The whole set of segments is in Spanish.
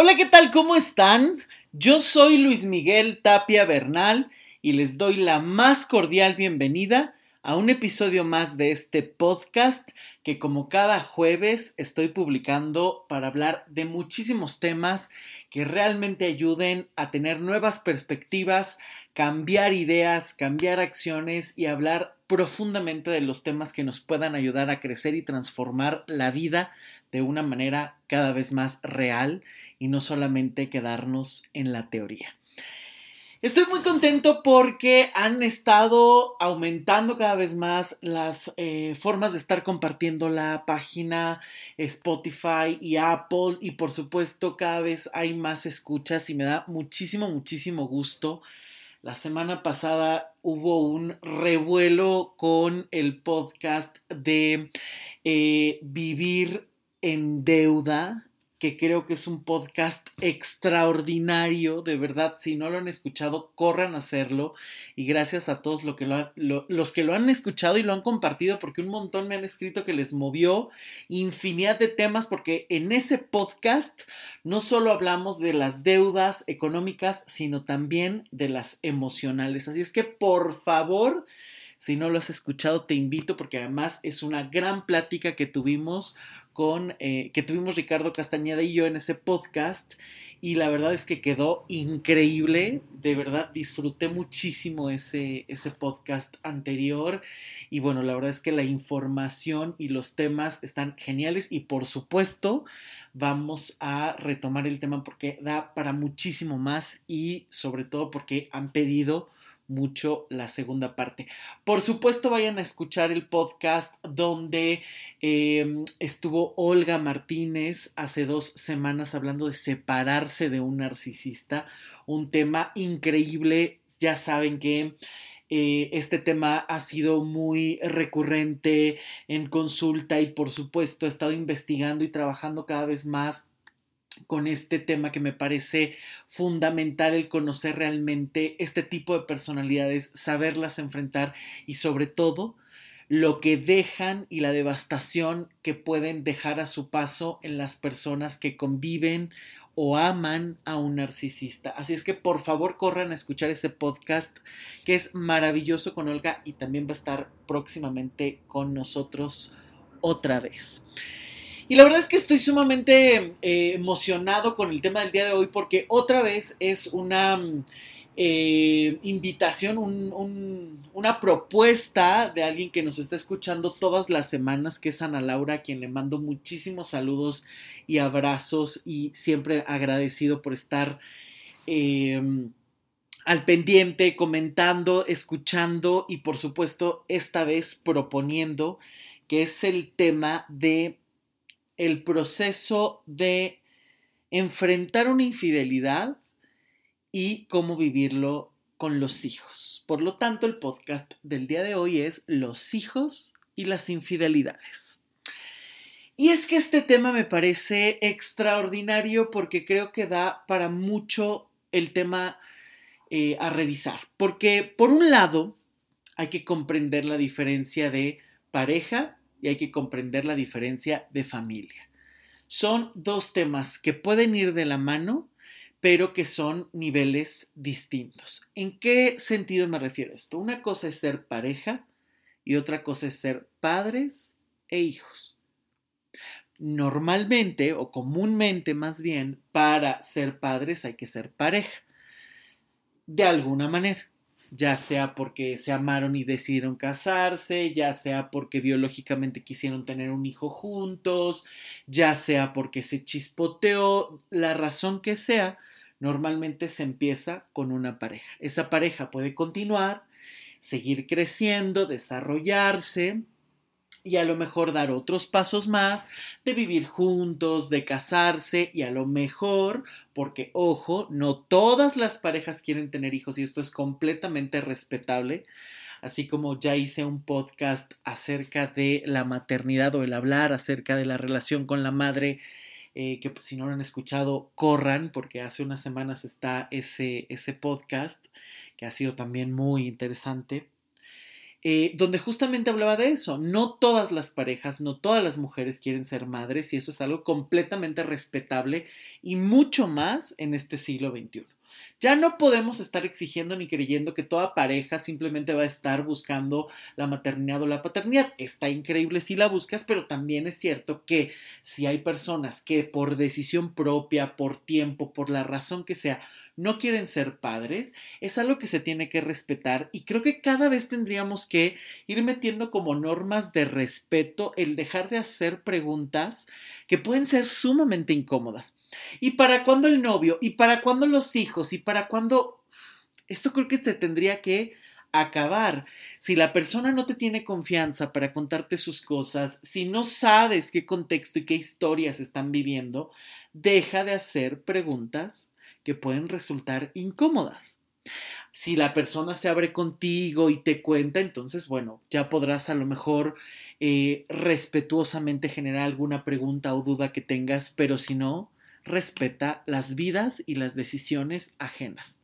Hola, ¿qué tal? ¿Cómo están? Yo soy Luis Miguel Tapia Bernal y les doy la más cordial bienvenida a un episodio más de este podcast que como cada jueves estoy publicando para hablar de muchísimos temas que realmente ayuden a tener nuevas perspectivas, cambiar ideas, cambiar acciones y hablar profundamente de los temas que nos puedan ayudar a crecer y transformar la vida de una manera cada vez más real y no solamente quedarnos en la teoría. Estoy muy contento porque han estado aumentando cada vez más las eh, formas de estar compartiendo la página Spotify y Apple y por supuesto cada vez hay más escuchas y me da muchísimo, muchísimo gusto. La semana pasada hubo un revuelo con el podcast de eh, Vivir en Deuda que creo que es un podcast extraordinario, de verdad, si no lo han escuchado, corran a hacerlo y gracias a todos que los que lo han escuchado y lo han compartido, porque un montón me han escrito que les movió infinidad de temas, porque en ese podcast no solo hablamos de las deudas económicas, sino también de las emocionales. Así es que por favor, si no lo has escuchado, te invito porque además es una gran plática que tuvimos con, eh, que tuvimos Ricardo Castañeda y yo en ese podcast y la verdad es que quedó increíble, de verdad disfruté muchísimo ese, ese podcast anterior y bueno, la verdad es que la información y los temas están geniales y por supuesto vamos a retomar el tema porque da para muchísimo más y sobre todo porque han pedido mucho la segunda parte. Por supuesto, vayan a escuchar el podcast donde em, estuvo Olga Martínez hace dos semanas hablando de separarse de un narcisista, un tema increíble. Ya saben que eh, este tema ha sido muy recurrente en consulta y por supuesto he estado investigando y trabajando cada vez más con este tema que me parece fundamental el conocer realmente este tipo de personalidades, saberlas enfrentar y sobre todo lo que dejan y la devastación que pueden dejar a su paso en las personas que conviven o aman a un narcisista. Así es que por favor corran a escuchar ese podcast que es maravilloso con Olga y también va a estar próximamente con nosotros otra vez. Y la verdad es que estoy sumamente eh, emocionado con el tema del día de hoy porque otra vez es una mm, eh, invitación, una propuesta de alguien que nos está escuchando todas las semanas, que es Ana Laura, a quien le mando muchísimos saludos y abrazos y siempre agradecido por estar em, al pendiente, comentando, escuchando y por supuesto esta vez proponiendo que es el tema de el proceso de enfrentar una infidelidad y cómo vivirlo con los hijos. Por lo tanto, el podcast del día de hoy es los hijos y las infidelidades. Y es que este tema me parece extraordinario porque creo que da para mucho el tema eh, a revisar. Porque por un lado hay que comprender la diferencia de pareja y hay que comprender la diferencia de familia. Son dos temas que pueden ir de la mano, pero que son niveles distintos. ¿En qué sentido me refiero a esto? Una cosa es ser pareja y otra cosa es ser padres e hijos. Normalmente o comúnmente más bien, para ser padres hay que ser pareja. De alguna manera ya sea porque se amaron y decidieron casarse, ya sea porque biológicamente quisieron tener un hijo juntos, ya sea porque se chispoteó, la razón que sea, normalmente se empieza con una pareja. Esa pareja puede continuar, seguir creciendo, desarrollarse, y a lo mejor dar otros pasos más de vivir juntos, de casarse y a lo mejor, porque ojo, no todas las parejas quieren tener hijos y esto es completamente respetable, así como ya hice un podcast acerca de la maternidad o el hablar acerca de la relación con la madre. Eh, que si no lo han escuchado, corran, porque hace unas semanas está ese, ese podcast, que ha sido también muy interesante. Eh, donde justamente hablaba de eso. No todas las parejas, no todas las mujeres quieren ser madres y eso es algo completamente respetable y mucho más en este siglo XXI. Ya no podemos estar exigiendo ni creyendo que toda pareja simplemente va a estar buscando la maternidad o la paternidad. Está increíble si la buscas, pero también es cierto que si hay personas que por decisión propia, por tiempo, por la razón que sea, no quieren ser padres, es algo que se tiene que respetar y creo que cada vez tendríamos que ir metiendo como normas de respeto el dejar de hacer preguntas que pueden ser sumamente incómodas. ¿Y para cuándo el novio? ¿Y para cuándo los hijos? ¿Y para cuándo... Esto creo que se tendría que acabar. Si la persona no te tiene confianza para contarte sus cosas, si no sabes qué contexto y qué historias están viviendo, deja de hacer preguntas que pueden resultar incómodas. Si la persona se abre contigo y te cuenta, entonces, bueno, ya podrás a lo mejor eh, respetuosamente generar alguna pregunta o duda que tengas, pero si no, respeta las vidas y las decisiones ajenas.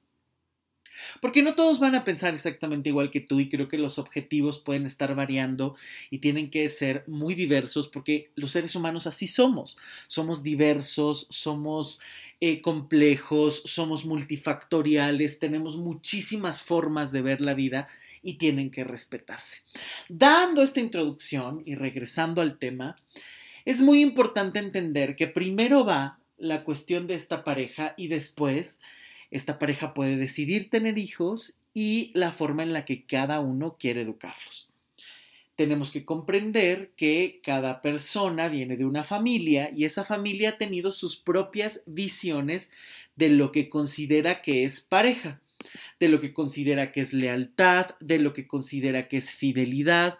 Porque no todos van a pensar exactamente igual que tú y creo que los objetivos pueden estar variando y tienen que ser muy diversos porque los seres humanos así somos. Somos diversos, somos eh, complejos, somos multifactoriales, tenemos muchísimas formas de ver la vida y tienen que respetarse. Dando esta introducción y regresando al tema, es muy importante entender que primero va la cuestión de esta pareja y después esta pareja puede decidir tener hijos y la forma en la que cada uno quiere educarlos. Tenemos que comprender que cada persona viene de una familia y esa familia ha tenido sus propias visiones de lo que considera que es pareja, de lo que considera que es lealtad, de lo que considera que es fidelidad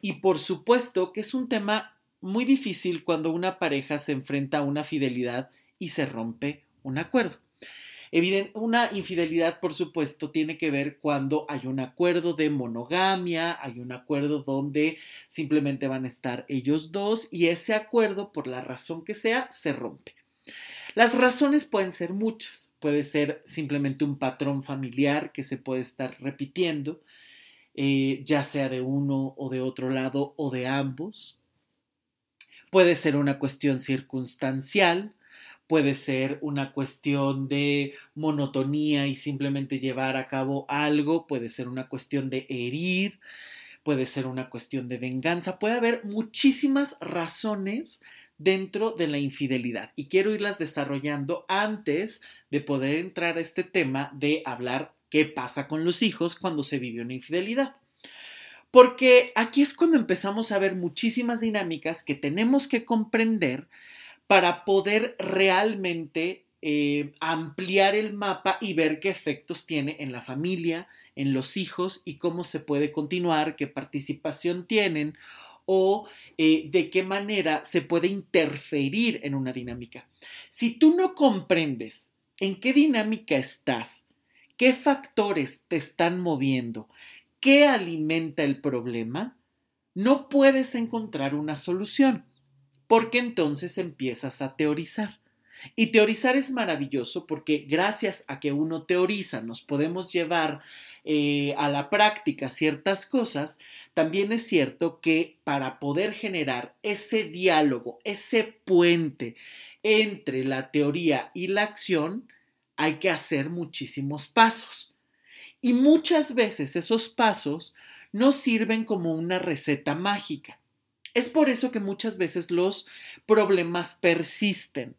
y por supuesto que es un tema muy difícil cuando una pareja se enfrenta a una fidelidad y se rompe un acuerdo una infidelidad, por supuesto, tiene que ver cuando hay un acuerdo de monogamia, hay un acuerdo donde simplemente van a estar ellos dos y ese acuerdo, por la razón que sea, se rompe. Las razones pueden ser muchas. Puede ser simplemente un patrón familiar que se puede estar repitiendo, eh, ya sea de uno o de otro lado o de ambos. Puede ser una cuestión circunstancial, puede ser una cuestión de monotonía y simplemente llevar a cabo algo, puede ser una cuestión de herir, puede ser una cuestión de venganza, puede haber muchísimas razones dentro de la infidelidad y quiero irlas desarrollando antes de poder entrar a este tema de hablar qué pasa con los hijos cuando se vive una infidelidad. Porque aquí es cuando empezamos a ver muchísimas dinámicas que tenemos que comprender para poder realmente eh, ampliar el mapa y ver qué efectos tiene en la familia, en los hijos y cómo se puede continuar, qué participación tienen o eh, de qué manera se puede interferir en una dinámica. Si tú no comprendes en qué dinámica estás, qué factores te están moviendo, qué alimenta el problema, no puedes encontrar una solución porque entonces empiezas a teorizar. Y teorizar es maravilloso porque gracias a que uno teoriza nos podemos llevar eh, a la práctica ciertas cosas, también es cierto que para poder generar ese diálogo, ese puente entre la teoría y la acción, hay que hacer muchísimos pasos. Y muchas veces esos pasos no sirven como una receta mágica. Es por eso que muchas veces los problemas persisten,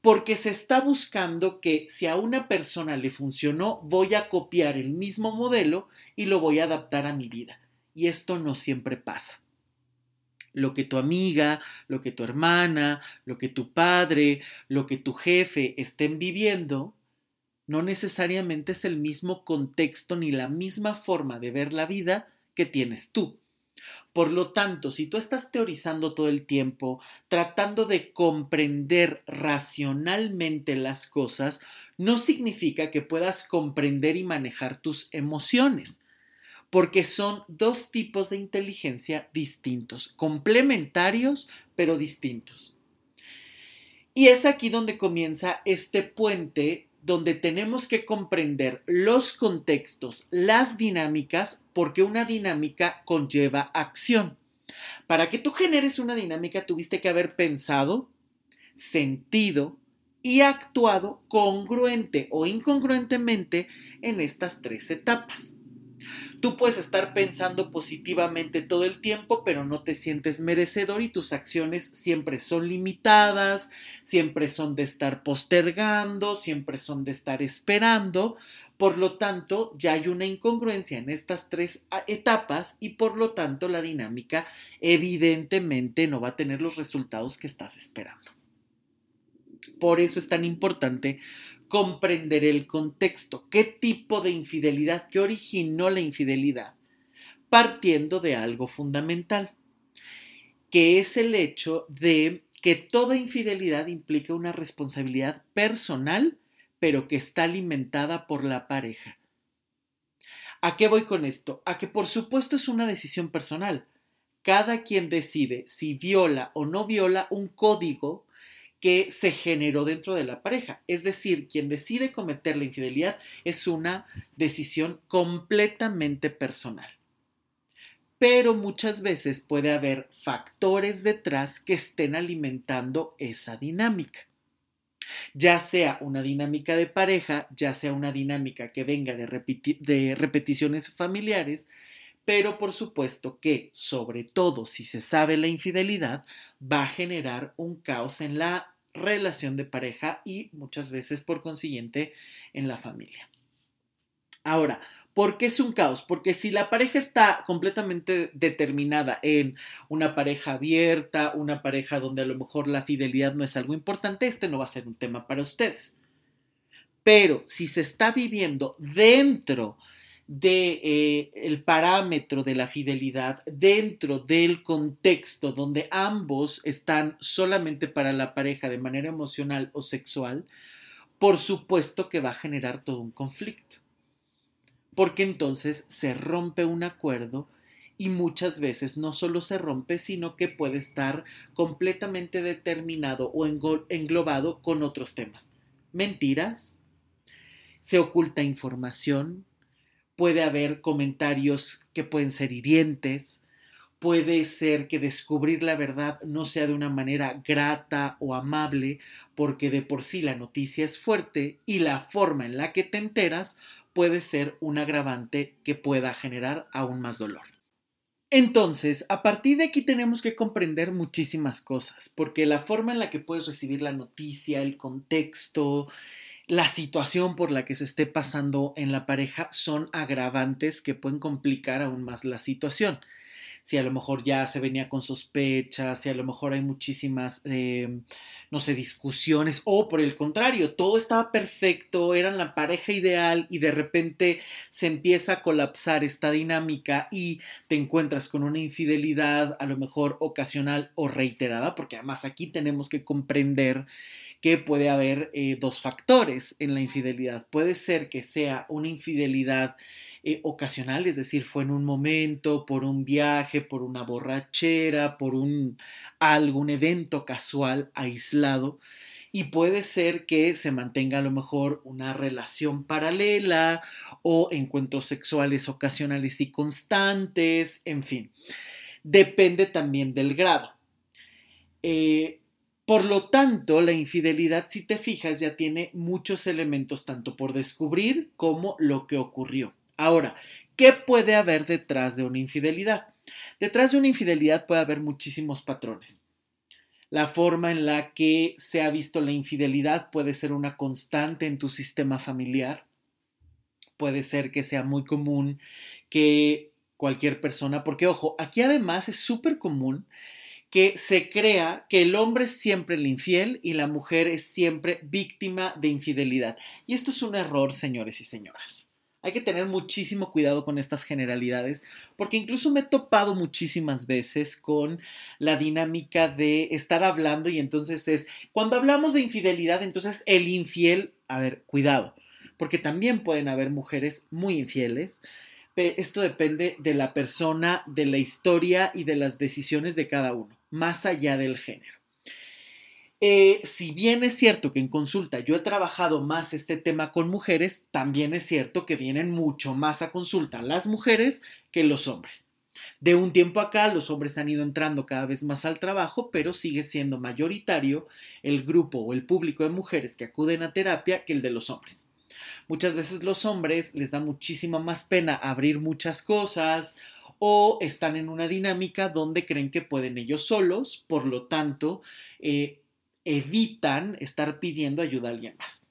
porque se está buscando que si a una persona le funcionó, voy a copiar el mismo modelo y lo voy a adaptar a mi vida. Y esto no siempre pasa. Lo que tu amiga, lo que tu hermana, lo que tu padre, lo que tu jefe estén viviendo, no necesariamente es el mismo contexto ni la misma forma de ver la vida que tienes tú. Por lo tanto, si tú estás teorizando todo el tiempo, tratando de comprender racionalmente las cosas, no significa que puedas comprender y manejar tus emociones, porque son dos tipos de inteligencia distintos, complementarios, pero distintos. Y es aquí donde comienza este puente donde tenemos que comprender los contextos, las dinámicas, porque una dinámica conlleva acción. Para que tú generes una dinámica tuviste que haber pensado, sentido y actuado congruente o incongruentemente en estas tres etapas. Tú puedes estar pensando positivamente todo el tiempo, pero no te sientes merecedor y tus acciones siempre son limitadas, siempre son de estar postergando, siempre son de estar esperando. Por lo tanto, ya hay una incongruencia en estas tres ah, etapas y por lo tanto la dinámica evidentemente no va a tener los resultados que estás esperando. Por eso es tan importante comprender el contexto, qué tipo de infidelidad, qué originó la infidelidad, partiendo de algo fundamental, que es el hecho de que toda infidelidad implica una responsabilidad personal, pero que está alimentada por la pareja. ¿A qué voy con esto? A que por supuesto es una decisión personal. Cada quien decide si viola o no viola un código que se generó dentro de la pareja. Es decir, quien decide cometer la infidelidad es una decisión completamente personal. Pero muchas veces puede haber factores detrás que estén alimentando esa dinámica. Ya sea una dinámica de pareja, ya sea una dinámica que venga de, repeticiones familiares, pero por supuesto que, sobre todo si se sabe la infidelidad, va a generar un caos en la relación de pareja y muchas veces por consiguiente en la familia. Ahora, ¿por qué es un caos? Porque si la pareja está completamente determinada en una pareja abierta, una pareja donde a lo mejor la fidelidad no es algo importante, este no va a ser un tema para ustedes. Pero si se está viviendo dentro de eh, el parámetro de la fidelidad dentro del contexto donde ambos están solamente para la pareja de manera emocional o sexual, por supuesto que va a generar todo un conflicto. Porque entonces se rompe un acuerdo y muchas veces no solo se rompe, sino que puede estar completamente determinado o englobado con otros temas. Mentiras, se oculta información, puede haber comentarios que pueden ser hirientes, puede ser que descubrir la verdad no sea de una manera grata o amable, porque de por sí la noticia es fuerte y la forma en la que te enteras puede ser un agravante que pueda generar aún más dolor. Entonces, a partir de aquí tenemos que comprender muchísimas cosas, porque la forma en la que puedes recibir la noticia, el contexto, la situación por la que se esté pasando en la pareja son agravantes que pueden complicar aún más la situación. Si a lo mejor ya se venía con sospechas, si a lo mejor hay muchísimas, eh, no sé, discusiones, o por el contrario, todo estaba perfecto, eran la pareja ideal y de repente se empieza a colapsar esta dinámica y te encuentras con una infidelidad a lo mejor ocasional o reiterada, porque además aquí tenemos que comprender que puede haber eh, dos factores en la infidelidad. Puede ser que sea una infidelidad eh, ocasional, es decir, fue en un momento, por un viaje, por una borrachera, por un algún evento casual aislado. Y puede ser que se mantenga a lo mejor una relación paralela o encuentros sexuales ocasionales y constantes, en fin. Depende también del grado. Eh, por lo tanto, la infidelidad, si te fijas, ya tiene muchos elementos tanto por descubrir como lo que ocurrió. Ahora, ¿qué puede haber detrás de una infidelidad? Detrás de una infidelidad puede haber muchísimos patrones. La forma en la que se ha visto la infidelidad puede ser una constante en tu sistema familiar. Puede ser que sea muy común que cualquier persona, porque ojo, aquí además es súper común que se crea que el hombre es siempre el infiel y la mujer es siempre víctima de infidelidad. Y esto es un error, señores y señoras. Hay que tener muchísimo cuidado con estas generalidades, porque incluso me he topado muchísimas veces con la dinámica de estar hablando y entonces es, cuando hablamos de infidelidad, entonces el infiel, a ver, cuidado, porque también pueden haber mujeres muy infieles, esto depende de la persona, de la historia y de las decisiones de cada uno, más allá del género. Eh, si bien es cierto que en consulta yo he trabajado más este tema con mujeres, también es cierto que vienen mucho más a consulta las mujeres que los hombres. De un tiempo acá los hombres han ido entrando cada vez más al trabajo, pero sigue siendo mayoritario el grupo o el público de mujeres que acuden a terapia que el de los hombres. Muchas veces los hombres les da muchísima más pena abrir muchas cosas o están en una dinámica donde creen que pueden ellos solos, por lo tanto, eh, evitan estar pidiendo ayuda a alguien más.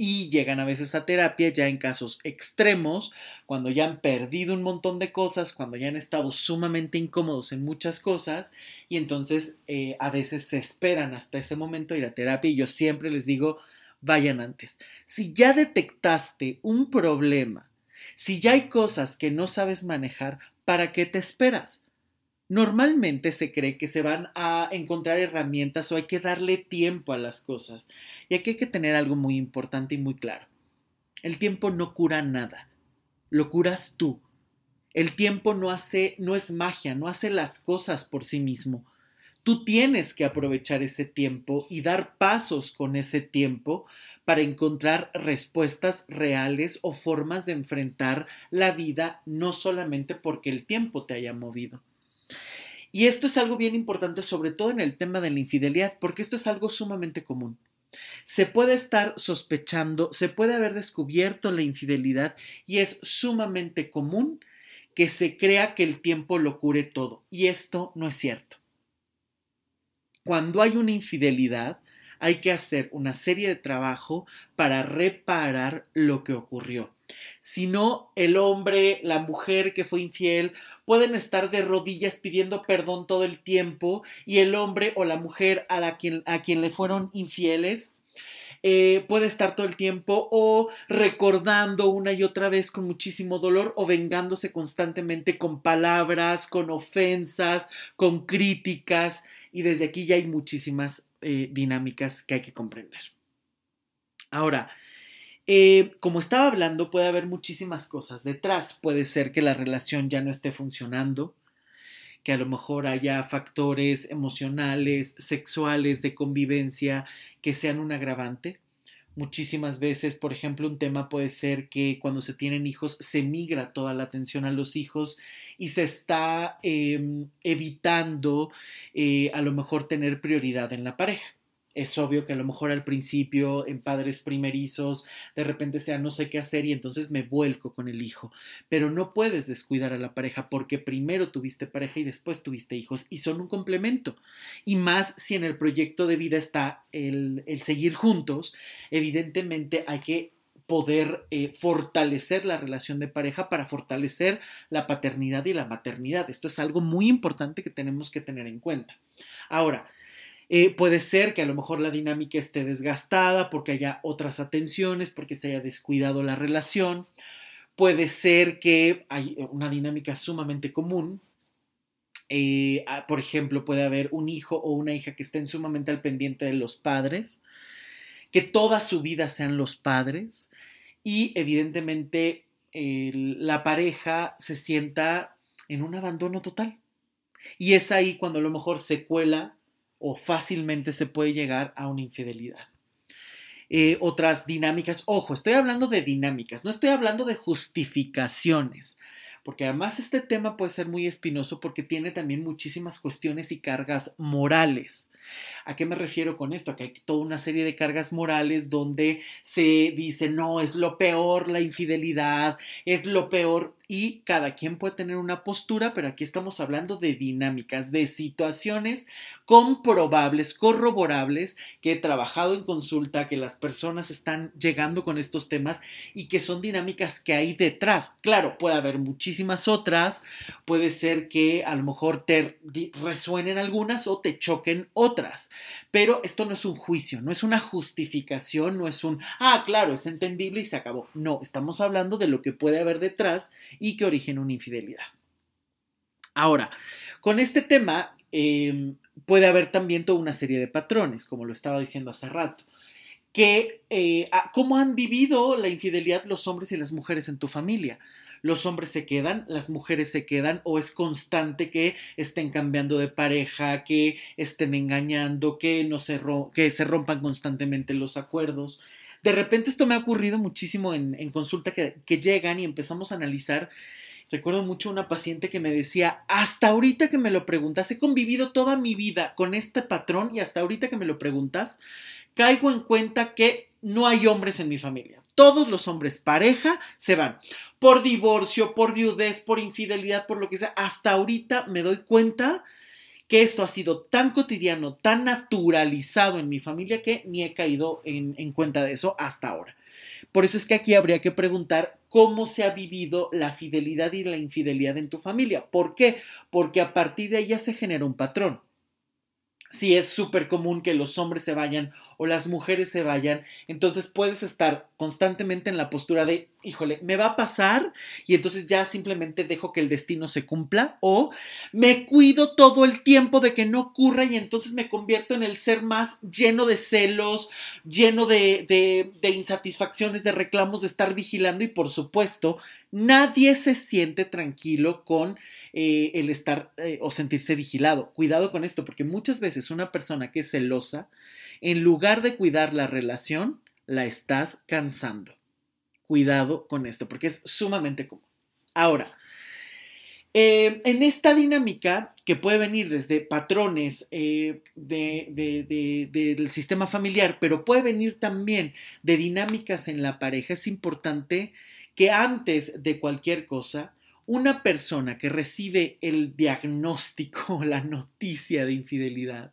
Y llegan a veces a terapia ya en casos extremos, cuando ya han perdido un montón de cosas, cuando ya han estado sumamente incómodos en muchas cosas, y entonces eh, a veces se esperan hasta ese momento ir a terapia. Y yo siempre les digo, vayan antes. Si ya detectaste un problema, si ya hay cosas que no sabes manejar, ¿para qué te esperas? Normalmente se cree que se van a encontrar herramientas o hay que darle tiempo a las cosas. Y aquí hay que tener algo muy importante y muy claro. El tiempo no cura nada. Lo curas tú. El tiempo no hace, no es magia, no hace las cosas por sí mismo. Tú tienes que aprovechar ese tiempo y dar pasos con ese tiempo para encontrar respuestas reales o formas de enfrentar la vida, no solamente porque el tiempo te haya movido. Y esto es algo bien importante, sobre todo en el tema de la infidelidad, porque esto es algo sumamente común. Se puede estar sospechando, se puede haber descubierto la infidelidad y es sumamente común que se crea que el tiempo lo cure todo. Y esto no es cierto. Cuando hay una infidelidad, hay que hacer una serie de trabajo para reparar lo que ocurrió. Si no, el hombre, la mujer que fue infiel pueden estar de rodillas pidiendo perdón todo el tiempo y el hombre o la mujer a, la quien, a quien le fueron infieles eh, puede estar todo el tiempo o recordando una y otra vez con muchísimo dolor o vengándose constantemente con palabras, con ofensas, con críticas y desde aquí ya hay muchísimas eh, dinámicas que hay que comprender. Ahora, eh, como estaba hablando, puede haber muchísimas cosas detrás. Puede ser que la relación ya no esté funcionando, que a lo mejor haya factores emocionales, sexuales, de convivencia que sean un agravante. Muchísimas veces, por ejemplo, un tema puede ser que cuando se tienen hijos se migra toda la atención a los hijos y se está em, evitando eh, a lo mejor tener prioridad en la pareja. Es obvio que a lo mejor al principio, en padres primerizos, de repente sea no sé qué hacer y entonces me vuelco con el hijo. Pero no puedes descuidar a la pareja porque primero tuviste pareja y después tuviste hijos y son un complemento. Y más si en el proyecto de vida está el, seguir juntos, evidentemente hay que poder eh, fortalecer la relación de pareja para fortalecer la paternidad y la maternidad. Esto es algo muy importante que tenemos que tener en cuenta. Ahora, eh, puede ser que a lo mejor la dinámica esté desgastada porque haya otras atenciones, porque se haya descuidado la relación. Puede ser que hay una dinámica sumamente común. Eh, ah, por ejemplo, puede haber un hijo o una hija que estén sumamente al pendiente de los padres, que toda su vida sean los padres y evidentemente la pareja se sienta en un abandono total. Y es ahí cuando a lo mejor se cuela o fácilmente se puede llegar a una infidelidad. Eh, otras dinámicas, ojo, estoy hablando de dinámicas, no estoy hablando de justificaciones, porque además este tema puede ser muy espinoso porque tiene también muchísimas cuestiones y cargas morales. ¿A qué me refiero con esto? Que hay toda una serie de cargas morales donde se dice, no, es lo peor la infidelidad, es lo peor y cada quien puede tener una postura, pero aquí estamos hablando de dinámicas, de situaciones comprobables, corroborables, que he trabajado en consulta, que las personas están llegando con estos temas y que son dinámicas que hay detrás. Claro, puede haber muchísimas otras, puede ser que a lo mejor te resuenen algunas o te choquen otras, pero esto no es un juicio, no es una justificación, no es un, ah, claro, es entendible y se acabó. No, estamos hablando de lo que puede haber detrás y que origina una infidelidad. Ahora, con este tema em, puede haber también toda una serie de patrones, como lo estaba diciendo hace rato, que eh, cómo han vivido la infidelidad los hombres y las mujeres en tu familia. los hombres se quedan, las mujeres se quedan o es constante que estén cambiando de pareja, que estén engañando, que, no que se rompan constantemente los acuerdos. De repente esto me ha ocurrido muchísimo en, consulta que, que llegan y empezamos a analizar Recuerdo mucho una paciente que me decía, hasta ahorita que me lo preguntas, he convivido toda mi vida con este patrón y hasta ahorita que me lo preguntas, caigo en cuenta que no hay hombres en mi familia. Todos los hombres pareja se van por divorcio, por viudez, por infidelidad, por lo que sea. Hasta ahorita me doy cuenta que esto ha sido tan cotidiano, tan naturalizado en mi familia que ni he caído en, en cuenta de eso hasta ahora. Por eso es que aquí habría que preguntar cómo se ha vivido la fidelidad y la infidelidad en tu familia. ¿Por qué? Porque a partir de ella se genera un patrón si es súper común que los hombres se vayan o las mujeres se vayan, entonces puedes estar constantemente en la postura de, híjole, me va a pasar y entonces ya simplemente dejo que el destino se cumpla o me cuido todo el tiempo de que no ocurra y entonces me convierto en el ser más lleno de celos, lleno de, de, de insatisfacciones, de reclamos, de estar vigilando y por supuesto, nadie se siente tranquilo con eh, el estar eh, o sentirse vigilado. Cuidado con esto, porque muchas veces una persona que es celosa, en lugar de cuidar la relación, la estás cansando. Cuidado con esto, porque es sumamente común. Ahora, eh, en esta dinámica que puede venir desde patrones del sistema familiar, pero puede venir también de dinámicas en la pareja, es importante que antes de cualquier cosa una persona que recibe el diagnóstico, la noticia de infidelidad,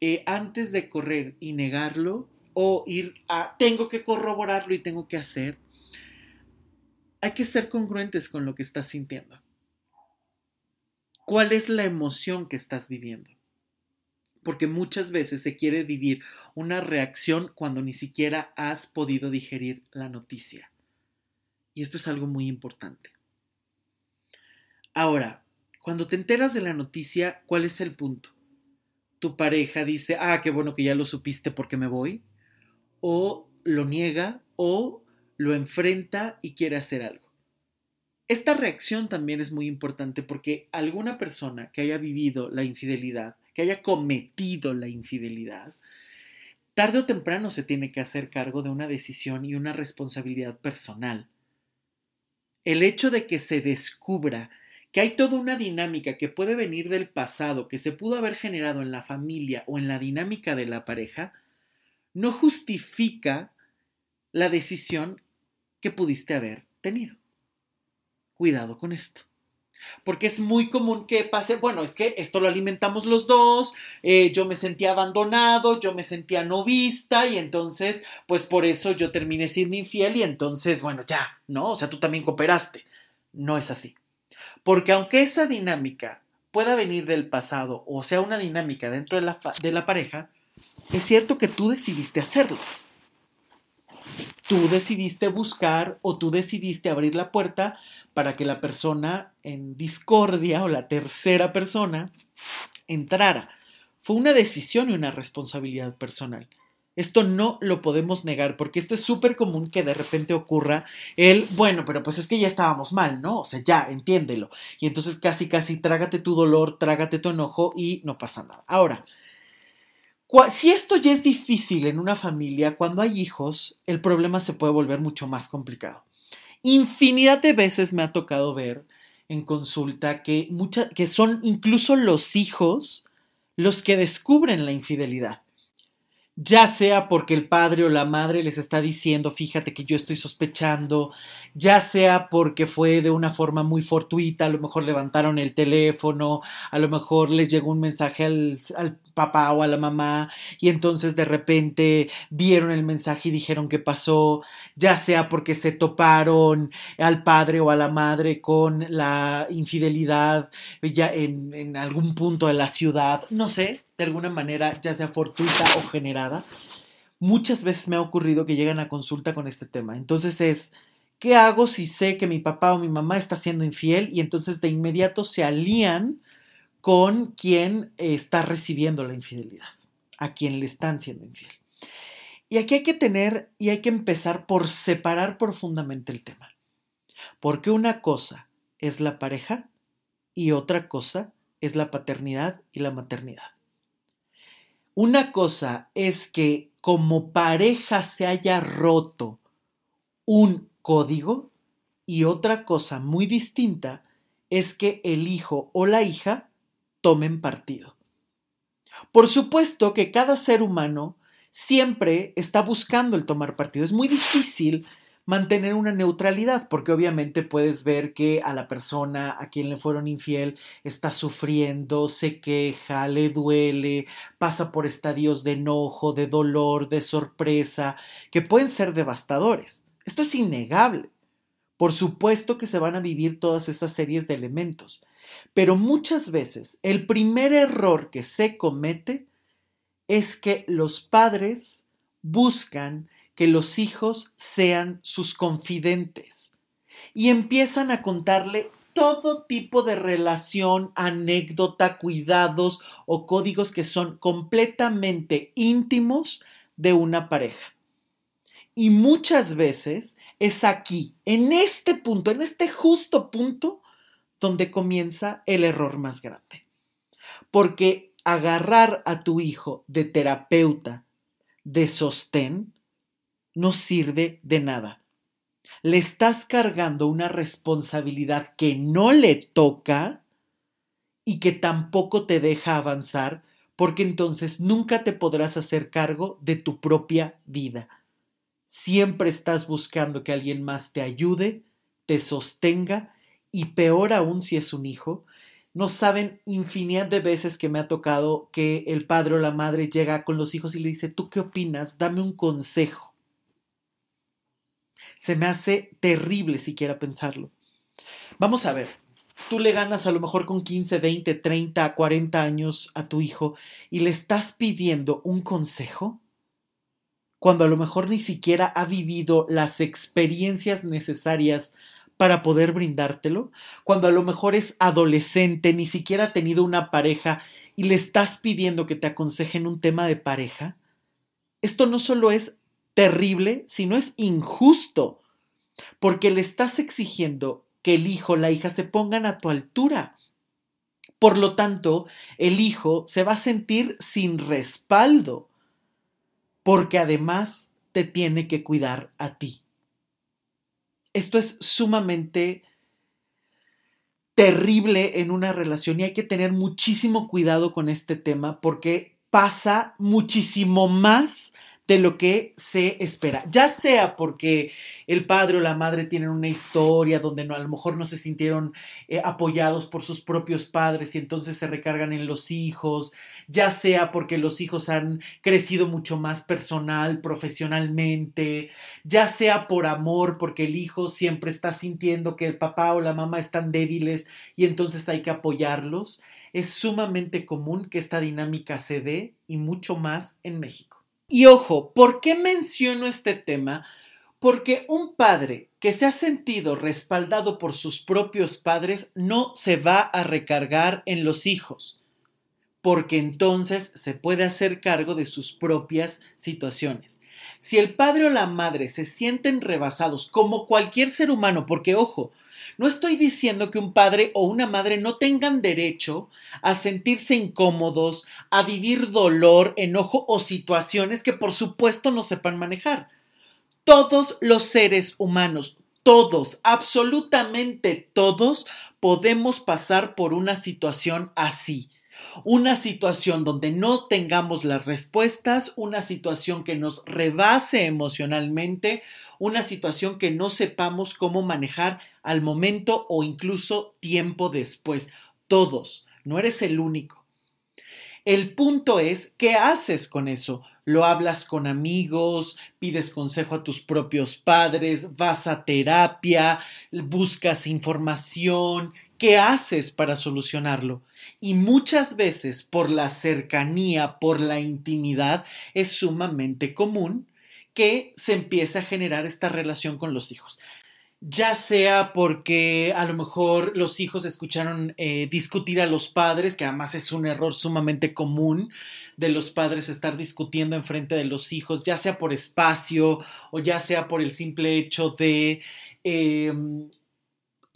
eh, antes de correr y negarlo o ir a tengo que corroborarlo y tengo que hacer, hay que ser congruentes con lo que estás sintiendo. ¿Cuál es la emoción que estás viviendo? Porque muchas veces se quiere vivir una reacción cuando ni siquiera has podido digerir la noticia. Y esto es algo muy importante. Ahora, cuando te enteras de la noticia, ¿cuál es el punto? Tu pareja dice, ah, qué bueno que ya lo supiste porque me voy, o lo niega, o lo enfrenta y quiere hacer algo. Esta reacción también es muy importante porque alguna persona que haya vivido la infidelidad, que haya cometido la infidelidad, tarde o temprano se tiene que hacer cargo de una decisión y una responsabilidad personal. El hecho de que se descubra que hay toda una dinámica que puede venir del pasado, que se pudo haber generado en la familia o en la dinámica de la pareja, no justifica la decisión que pudiste haber tenido. Cuidado con esto. Porque es muy común que pase, bueno, es que esto lo alimentamos los dos, eh, yo me sentía abandonado, yo me sentía no vista y entonces, pues por eso yo terminé siendo infiel y entonces, bueno, ya, ¿no? O sea, tú también cooperaste. No es así. Porque aunque esa dinámica pueda venir del pasado o sea una dinámica dentro de la, de la pareja, es cierto que tú decidiste hacerlo. Tú decidiste buscar o tú decidiste abrir la puerta para que la persona en discordia o la tercera persona entrara. Fue una decisión y una responsabilidad personal. Esto no lo podemos negar porque esto es súper común que de repente ocurra el, bueno, pero pues es que ya estábamos mal, ¿no? O sea, ya, entiéndelo. Y entonces casi, casi trágate tu dolor, trágate tu enojo y no pasa nada. Ahora, si esto ya es difícil en una familia, cuando hay hijos, el problema se puede volver mucho más complicado. Infinidad de veces me ha tocado ver en consulta que, son incluso los hijos los que descubren la infidelidad ya sea porque el padre o la madre les está diciendo, fíjate que yo estoy sospechando, ya sea porque fue de una forma muy fortuita, a lo mejor levantaron el teléfono, a lo mejor les llegó un mensaje al, papá o a la mamá y entonces de repente vieron el mensaje y dijeron qué pasó, ya sea porque se toparon al padre o a la madre con la infidelidad ya en, en algún punto de la ciudad, no sé, de alguna manera, ya sea fortuita o generada, muchas veces me ha ocurrido que llegan a consulta con este tema. Entonces es, ¿qué hago si sé que mi papá o mi mamá está siendo infiel y entonces de inmediato se alían con quien está recibiendo la infidelidad, a quien le están siendo infiel? Y aquí hay que tener y hay que empezar por separar profundamente el tema. Porque una cosa es la pareja y otra cosa es la paternidad y la maternidad. Una cosa es que como pareja se haya roto un código y otra cosa muy distinta es que el hijo o la hija tomen partido. Por supuesto que cada ser humano siempre está buscando el tomar partido. Es muy difícil mantener una neutralidad, porque obviamente puedes ver que a la persona a quien le fueron infiel está sufriendo, se queja, le duele, pasa por estadios de enojo, de dolor, de sorpresa, que pueden ser devastadores. Esto es innegable. Por supuesto que se van a vivir todas estas series de elementos, pero muchas veces el primer error que se comete es que los padres buscan que los hijos sean sus confidentes y empiezan a contarle todo tipo de relación, anécdota, cuidados o códigos que son completamente íntimos de una pareja. Y muchas veces es aquí, en este punto, en este justo punto, donde comienza el error más grande. Porque agarrar a tu hijo de terapeuta, de sostén, no sirve de nada. Le estás cargando una responsabilidad que no le toca y que tampoco te deja avanzar porque entonces nunca te podrás hacer cargo de tu propia vida. Siempre estás buscando que alguien más te ayude, te sostenga y peor aún si es un hijo, no saben infinidad de veces que me ha tocado que el padre o la madre llega con los hijos y le dice, ¿tú qué opinas? Dame un consejo. Se me hace terrible siquiera pensarlo. Vamos a ver, tú le ganas a lo mejor con 15, 20, 30, 40 años a tu hijo y le estás pidiendo un consejo cuando a lo mejor ni siquiera ha vivido las experiencias necesarias para poder brindártelo, cuando a lo mejor es adolescente, ni siquiera ha tenido una pareja y le estás pidiendo que te aconsejen un tema de pareja, esto no solo es terrible, sino es injusto, porque le estás exigiendo que el hijo, la hija se pongan a tu altura. Por lo tanto, el hijo se va a sentir sin respaldo, porque además te tiene que cuidar a ti. Esto es sumamente terrible en una relación y hay que tener muchísimo cuidado con este tema porque pasa muchísimo más de lo que se espera, ya sea porque el padre o la madre tienen una historia donde no, a lo mejor no se sintieron eh, apoyados por sus propios padres y entonces se recargan en los hijos, ya sea porque los hijos han crecido mucho más personal, profesionalmente, ya sea por amor, porque el hijo siempre está sintiendo que el papá o la mamá están débiles y entonces hay que apoyarlos. Es sumamente común que esta dinámica se dé y mucho más en México. Y ojo, ¿por qué menciono este tema? Porque un padre que se ha sentido respaldado por sus propios padres no se va a recargar en los hijos, porque entonces se puede hacer cargo de sus propias situaciones. Si el padre o la madre se sienten rebasados como cualquier ser humano, porque ojo, no estoy diciendo que un padre o una madre no tengan derecho a sentirse incómodos, a vivir dolor, enojo o situaciones que por supuesto no sepan manejar. Todos los seres humanos, todos, absolutamente todos, podemos pasar por una situación así una situación donde no tengamos las respuestas, una situación que nos rebase emocionalmente, una situación que no sepamos cómo manejar al momento o incluso tiempo después. Todos, no eres el único. El punto es, ¿qué haces con eso? ¿Lo hablas con amigos? ¿Pides consejo a tus propios padres? ¿Vas a terapia? ¿Buscas información? ¿Qué haces para solucionarlo? Y muchas veces por la cercanía, por la intimidad, es sumamente común que se empiece a generar esta relación con los hijos. Ya sea porque a lo mejor los hijos escucharon eh, discutir a los padres, que además es un error sumamente común de los padres estar discutiendo en frente de los hijos, ya sea por espacio o ya sea por el simple hecho de em,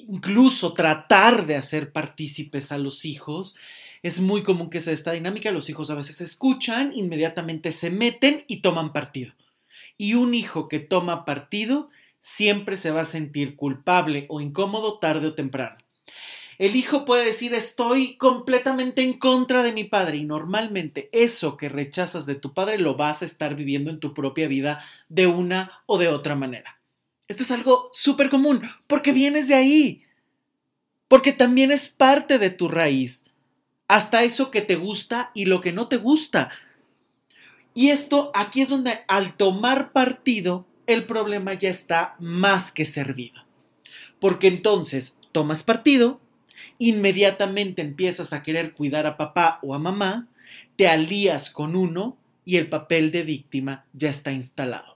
incluso tratar de hacer partícipes a los hijos. Es muy común que sea esta dinámica. Los hijos a veces escuchan, inmediatamente se meten y toman partido. Y un hijo que toma partido siempre se va a sentir culpable o incómodo tarde o temprano. El hijo puede decir estoy completamente en contra de mi padre y normalmente eso que rechazas de tu padre lo vas a estar viviendo en tu propia vida de una o de otra manera. Esto es algo súper común porque vienes de ahí, porque también es parte de tu raíz, hasta eso que te gusta y lo que no te gusta. Y esto aquí es donde al tomar partido el problema ya está más que servido. Porque entonces tomas partido, inmediatamente empiezas a querer cuidar a papá o a mamá, te alías con uno y el papel de víctima ya está instalado.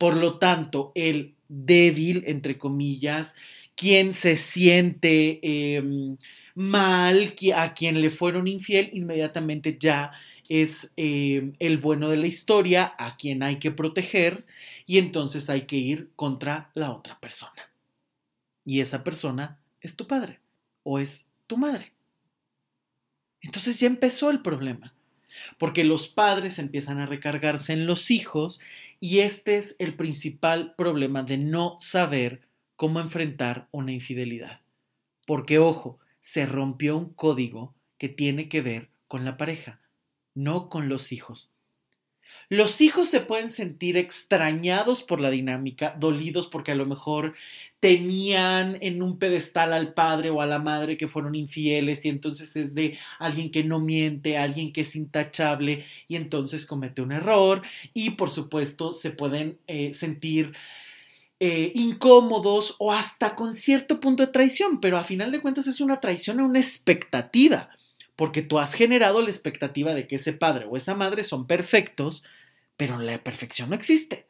Por lo tanto, el débil, entre comillas, quien se siente em, mal, a quien le fueron infiel, inmediatamente ya es em, el bueno de la historia, a quien hay que proteger, y entonces hay que ir contra la otra persona. Y esa persona es tu padre o es tu madre. Entonces ya empezó el problema, porque los padres empiezan a recargarse en los hijos y este es el principal problema de no saber cómo enfrentar una infidelidad. Porque, ojo, se rompió un código que tiene que ver con la pareja, no con los hijos. Los hijos se pueden sentir extrañados por la dinámica, dolidos porque a lo mejor tenían en un pedestal al padre o a la madre que fueron infieles y entonces es de alguien que no miente, alguien que es intachable y entonces comete un error y por supuesto se pueden eh, sentir eh, incómodos o hasta con cierto punto de traición, pero a final de cuentas es una traición a una expectativa porque tú has generado la expectativa de que ese padre o esa madre son perfectos pero la perfección no existe.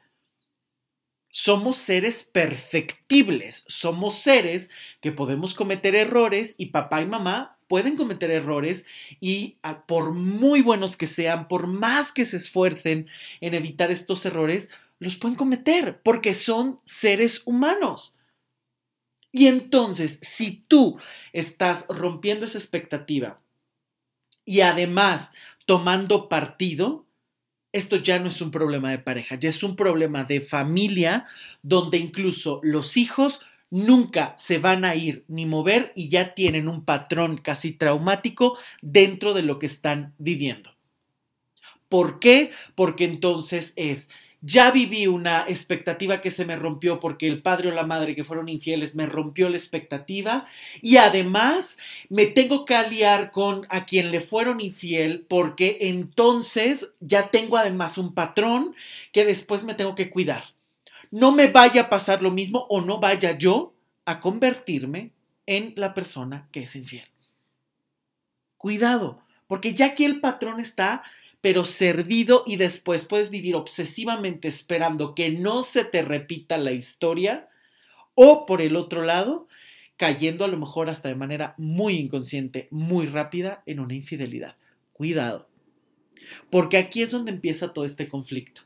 Somos seres perfectibles, somos seres que podemos cometer errores y papá y mamá pueden cometer errores y por muy buenos que sean, por más que se esfuercen en evitar estos errores, los pueden cometer porque son seres humanos. Y entonces, si tú estás rompiendo esa expectativa y además tomando partido, esto ya no es un problema de pareja, ya es un problema de familia donde incluso los hijos nunca se van a ir ni mover y ya tienen un patrón casi traumático dentro de lo que están viviendo. ¿Por qué? Porque entonces es ya viví una expectativa que se me rompió porque el padre o la madre que fueron infieles me rompió la expectativa y además me tengo que aliar con a quien le fueron infiel porque entonces ya tengo además un patrón que después me tengo que cuidar. No me vaya a pasar lo mismo o no vaya yo a convertirme en la persona que es infiel. Cuidado, porque ya aquí el patrón está pero servido y después puedes vivir obsesivamente esperando que no se te repita la historia o por el otro lado, cayendo a lo mejor hasta de manera muy inconsciente, muy rápida en una infidelidad. Cuidado, porque aquí es donde empieza todo este conflicto.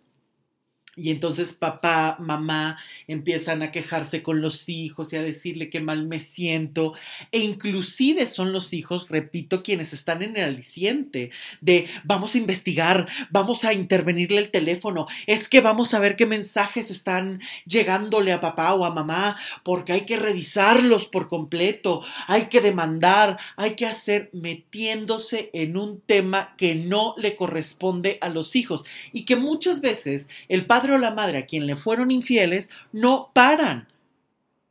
Y entonces papá, mamá empiezan a quejarse con los hijos y a decirle que mal me siento. E inclusive son los hijos, repito, quienes están en el aliciente de vamos a investigar, vamos a intervenirle el teléfono, es que vamos a ver qué mensajes están llegándole a papá o a mamá, porque hay que revisarlos por completo, hay que demandar, hay que hacer metiéndose en un tema que no le corresponde a los hijos y que muchas veces el padre o la madre a quien le fueron infieles no paran,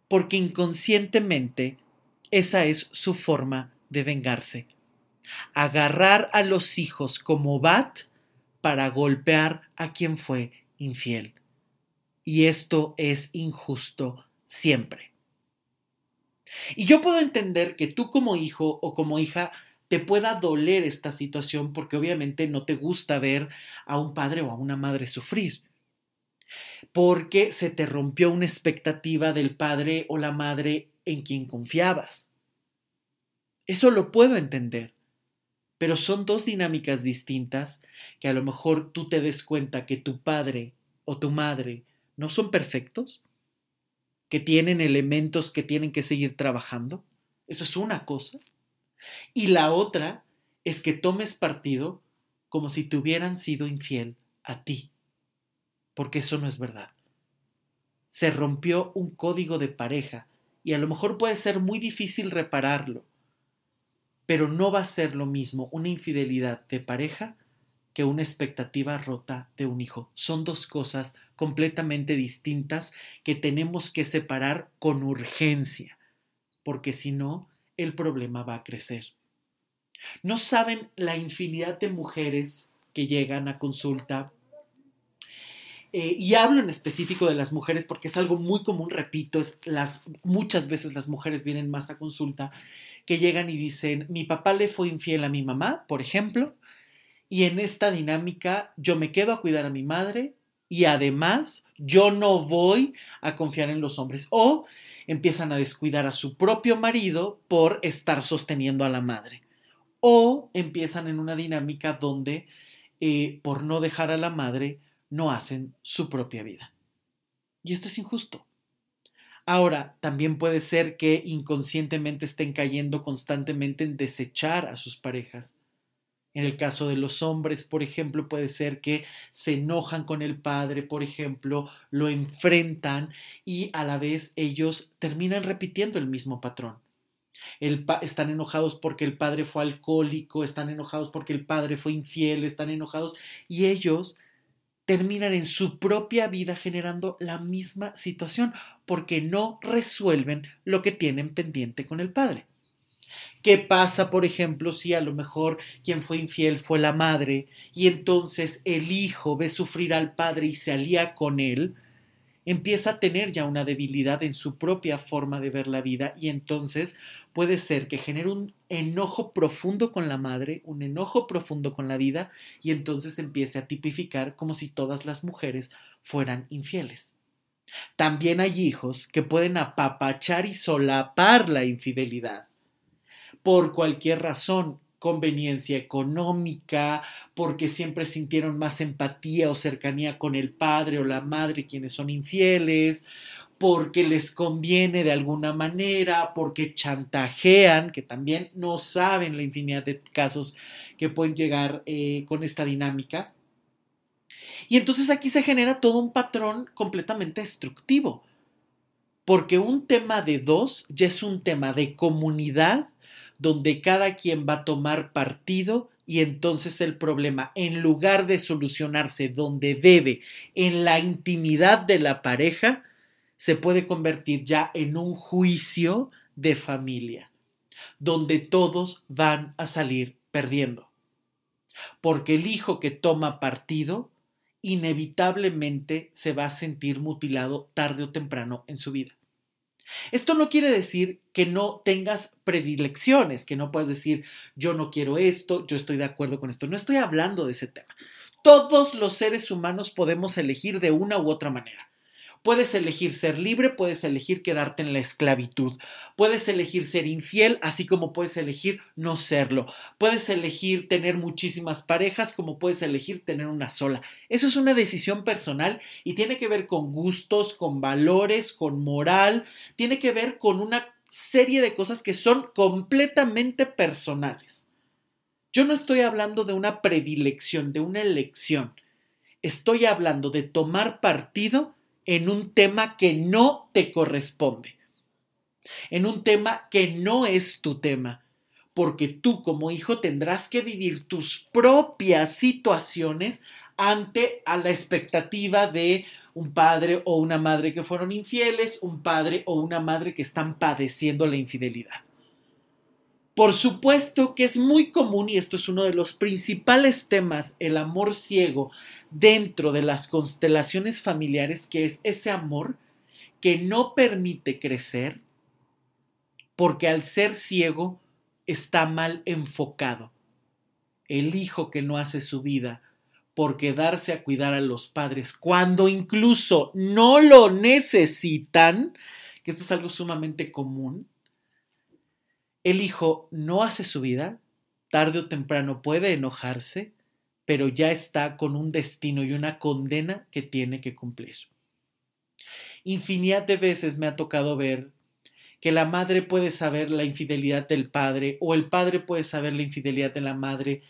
porque inconscientemente esa es su forma de vengarse. Agarrar a los hijos como bat para golpear a quien fue infiel. Y esto es injusto siempre. Y yo puedo entender que tú como hijo o como hija te pueda doler esta situación porque obviamente no te gusta ver a un padre o a una madre sufrir porque se te rompió una expectativa del padre o la madre en quien confiabas. Eso lo puedo entender, pero son dos dinámicas distintas que a lo mejor tú te des cuenta que tu padre o tu madre no son perfectos, que tienen elementos que tienen que seguir trabajando. Eso es una cosa. Y la otra es que tomes partido como si te hubieran sido infiel a ti, porque eso no es verdad. Se rompió un código de pareja y a lo mejor puede ser muy difícil repararlo, pero no va a ser lo mismo una infidelidad de pareja que una expectativa rota de un hijo. Son dos cosas completamente distintas que tenemos que separar con urgencia, porque si no, el problema va a crecer. No saben la infinidad de mujeres que llegan a consulta. Eh, y hablo en específico de las mujeres porque es algo muy común, repito, es las, muchas veces las mujeres vienen más a consulta que llegan y dicen, mi papá le fue infiel a mi mamá, por ejemplo, y en esta dinámica yo me quedo a cuidar a mi madre y además yo no voy a confiar en los hombres. O empiezan a descuidar a su propio marido por estar sosteniendo a la madre. O empiezan en una dinámica donde eh, por no dejar a la madre no hacen su propia vida. Y esto es injusto. Ahora, también puede ser que inconscientemente estén cayendo constantemente en desechar a sus parejas. En el caso de los hombres, por ejemplo, puede ser que se enojan con el padre, por ejemplo, lo enfrentan y a la vez ellos terminan repitiendo el mismo patrón. están enojados porque el padre fue alcohólico, están enojados porque el padre fue infiel, están enojados y ellos terminan en su propia vida generando la misma situación porque no resuelven lo que tienen pendiente con el padre. ¿Qué pasa, por ejemplo, si a lo mejor quien fue infiel fue la madre y entonces el hijo ve sufrir al padre y se alía con él? Empieza a tener ya una debilidad en su propia forma de ver la vida y entonces puede ser que genere un enojo profundo con la madre, un enojo profundo con la vida y entonces empiece a tipificar como si todas las mujeres fueran infieles. También hay hijos que pueden apapachar y solapar la infidelidad por cualquier razón, conveniencia económica, porque siempre sintieron más empatía o cercanía con el padre o la madre quienes son infieles, porque les conviene de alguna manera, porque chantajean, que también no saben la infinidad de casos que pueden llegar eh, con esta dinámica. Y entonces aquí se genera todo un patrón completamente destructivo, porque un tema de dos ya es un tema de comunidad donde cada quien va a tomar partido y entonces el problema, en lugar de solucionarse donde debe, en la intimidad de la pareja, se puede convertir ya en un juicio de familia, donde todos van a salir perdiendo. Porque el hijo que toma partido inevitablemente se va a sentir mutilado tarde o temprano en su vida. Esto no quiere decir que no tengas predilecciones, que no puedas decir yo no quiero esto, yo estoy de acuerdo con esto. No estoy hablando de ese tema. Todos los seres humanos podemos elegir de una u otra manera. Puedes elegir ser libre, puedes elegir quedarte en la esclavitud, puedes elegir ser infiel, así como puedes elegir no serlo, puedes elegir tener muchísimas parejas, como puedes elegir tener una sola. Eso es una decisión personal y tiene que ver con gustos, con valores, con moral, tiene que ver con una serie de cosas que son completamente personales. Yo no estoy hablando de una predilección, de una elección. Estoy hablando de tomar partido en un tema que no te corresponde, en un tema que no es tu tema, porque tú como hijo tendrás que vivir tus propias situaciones ante a la expectativa de un padre o una madre que fueron infieles, un padre o una madre que están padeciendo la infidelidad. Por supuesto que es muy común, y esto es uno de los principales temas, el amor ciego dentro de las constelaciones familiares, que es ese amor que no permite crecer porque al ser ciego está mal enfocado. El hijo que no hace su vida por quedarse a cuidar a los padres cuando incluso no lo necesitan, que esto es algo sumamente común, el hijo no hace su vida, tarde o temprano puede enojarse, pero ya está con un destino y una condena que tiene que cumplir. Infinidad de veces me ha tocado ver que la madre puede saber la infidelidad del padre o el padre puede saber la infidelidad de la madre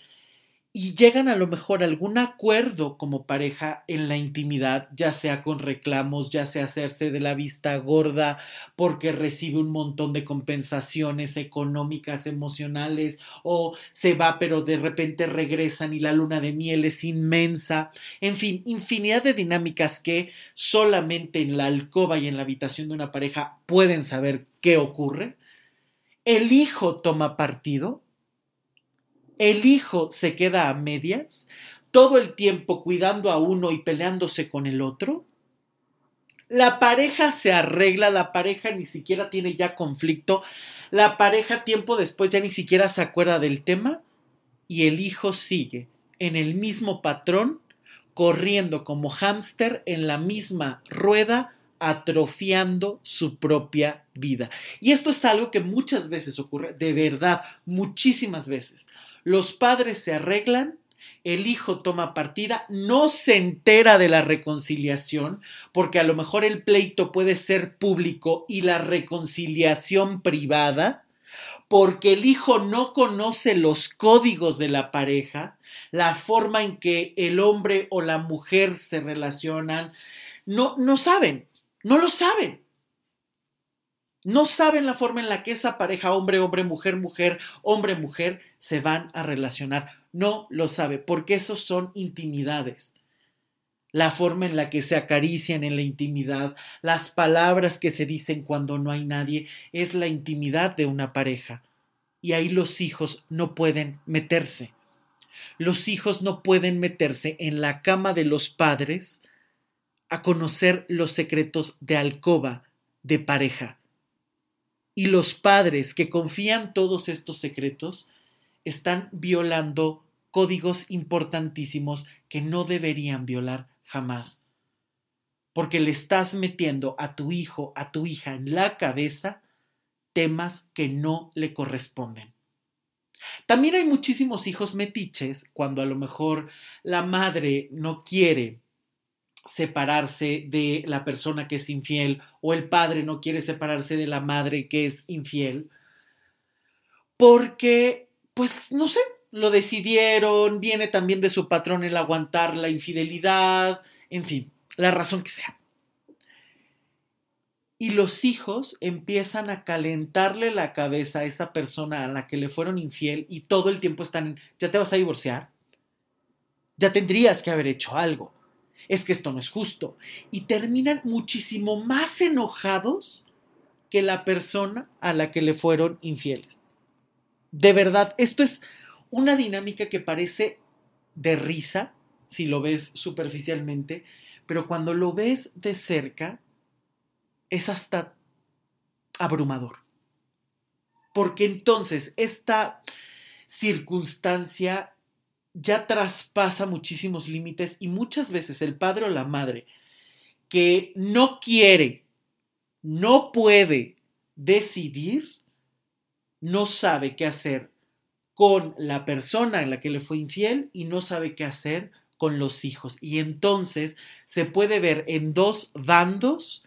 y llegan a lo mejor a algún acuerdo como pareja en la intimidad, ya sea con reclamos, ya sea hacerse de la vista gorda porque recibe un montón de compensaciones económicas, emocionales, o se va pero de repente regresan y la luna de miel es inmensa, en fin, infinidad de dinámicas que solamente en la alcoba y en la habitación de una pareja pueden saber qué ocurre. El hijo toma partido el hijo se queda a medias, todo el tiempo cuidando a uno y peleándose con el otro. La pareja se arregla, la pareja ni siquiera tiene ya conflicto, la pareja tiempo después ya ni siquiera se acuerda del tema y el hijo sigue en el mismo patrón, corriendo como hámster en la misma rueda, atrofiando su propia vida. Y esto es algo que muchas veces ocurre, de verdad, muchísimas veces. Los padres se arreglan, el hijo toma partida, no se entera de la reconciliación, porque a lo mejor el pleito puede ser público y la reconciliación privada, porque el hijo no conoce los códigos de la pareja, la forma en que el hombre o la mujer se relacionan, no, no saben, no lo saben. No saben la forma en la que esa pareja, hombre, hombre, mujer, mujer, hombre, mujer, se van a relacionar. No lo sabe, porque esos son intimidades. La forma en la que se acarician en la intimidad, las palabras que se dicen cuando no hay nadie, es la intimidad de una pareja. Y ahí los hijos no pueden meterse. Los hijos no pueden meterse en la cama de los padres a conocer los secretos de alcoba de pareja y los padres que confían todos estos secretos están violando códigos importantísimos que no deberían violar jamás. Porque le estás metiendo a tu hijo, a tu hija en la cabeza temas que no le corresponden. También hay muchísimos hijos metiches cuando a lo mejor la madre no quiere separarse de la persona que es infiel o el padre no quiere separarse de la madre que es infiel porque pues no sé, lo decidieron, viene también de su patrón el aguantar la infidelidad, en fin, la razón que sea. Y los hijos empiezan a calentarle la cabeza a esa persona a la que le fueron infiel y todo el tiempo están, ya te vas a divorciar, ya tendrías que haber hecho algo es que esto no es justo. Y terminan muchísimo más enojados que la persona a la que le fueron infieles. De verdad, esto es una dinámica que parece de risa si lo ves superficialmente, pero cuando lo ves de cerca es hasta abrumador. Porque entonces esta circunstancia ya traspasa muchísimos límites y muchas veces el padre o la madre que no quiere, no puede decidir, no sabe qué hacer con la persona en la que le fue infiel y no sabe qué hacer con los hijos. Y entonces se puede ver en dos bandos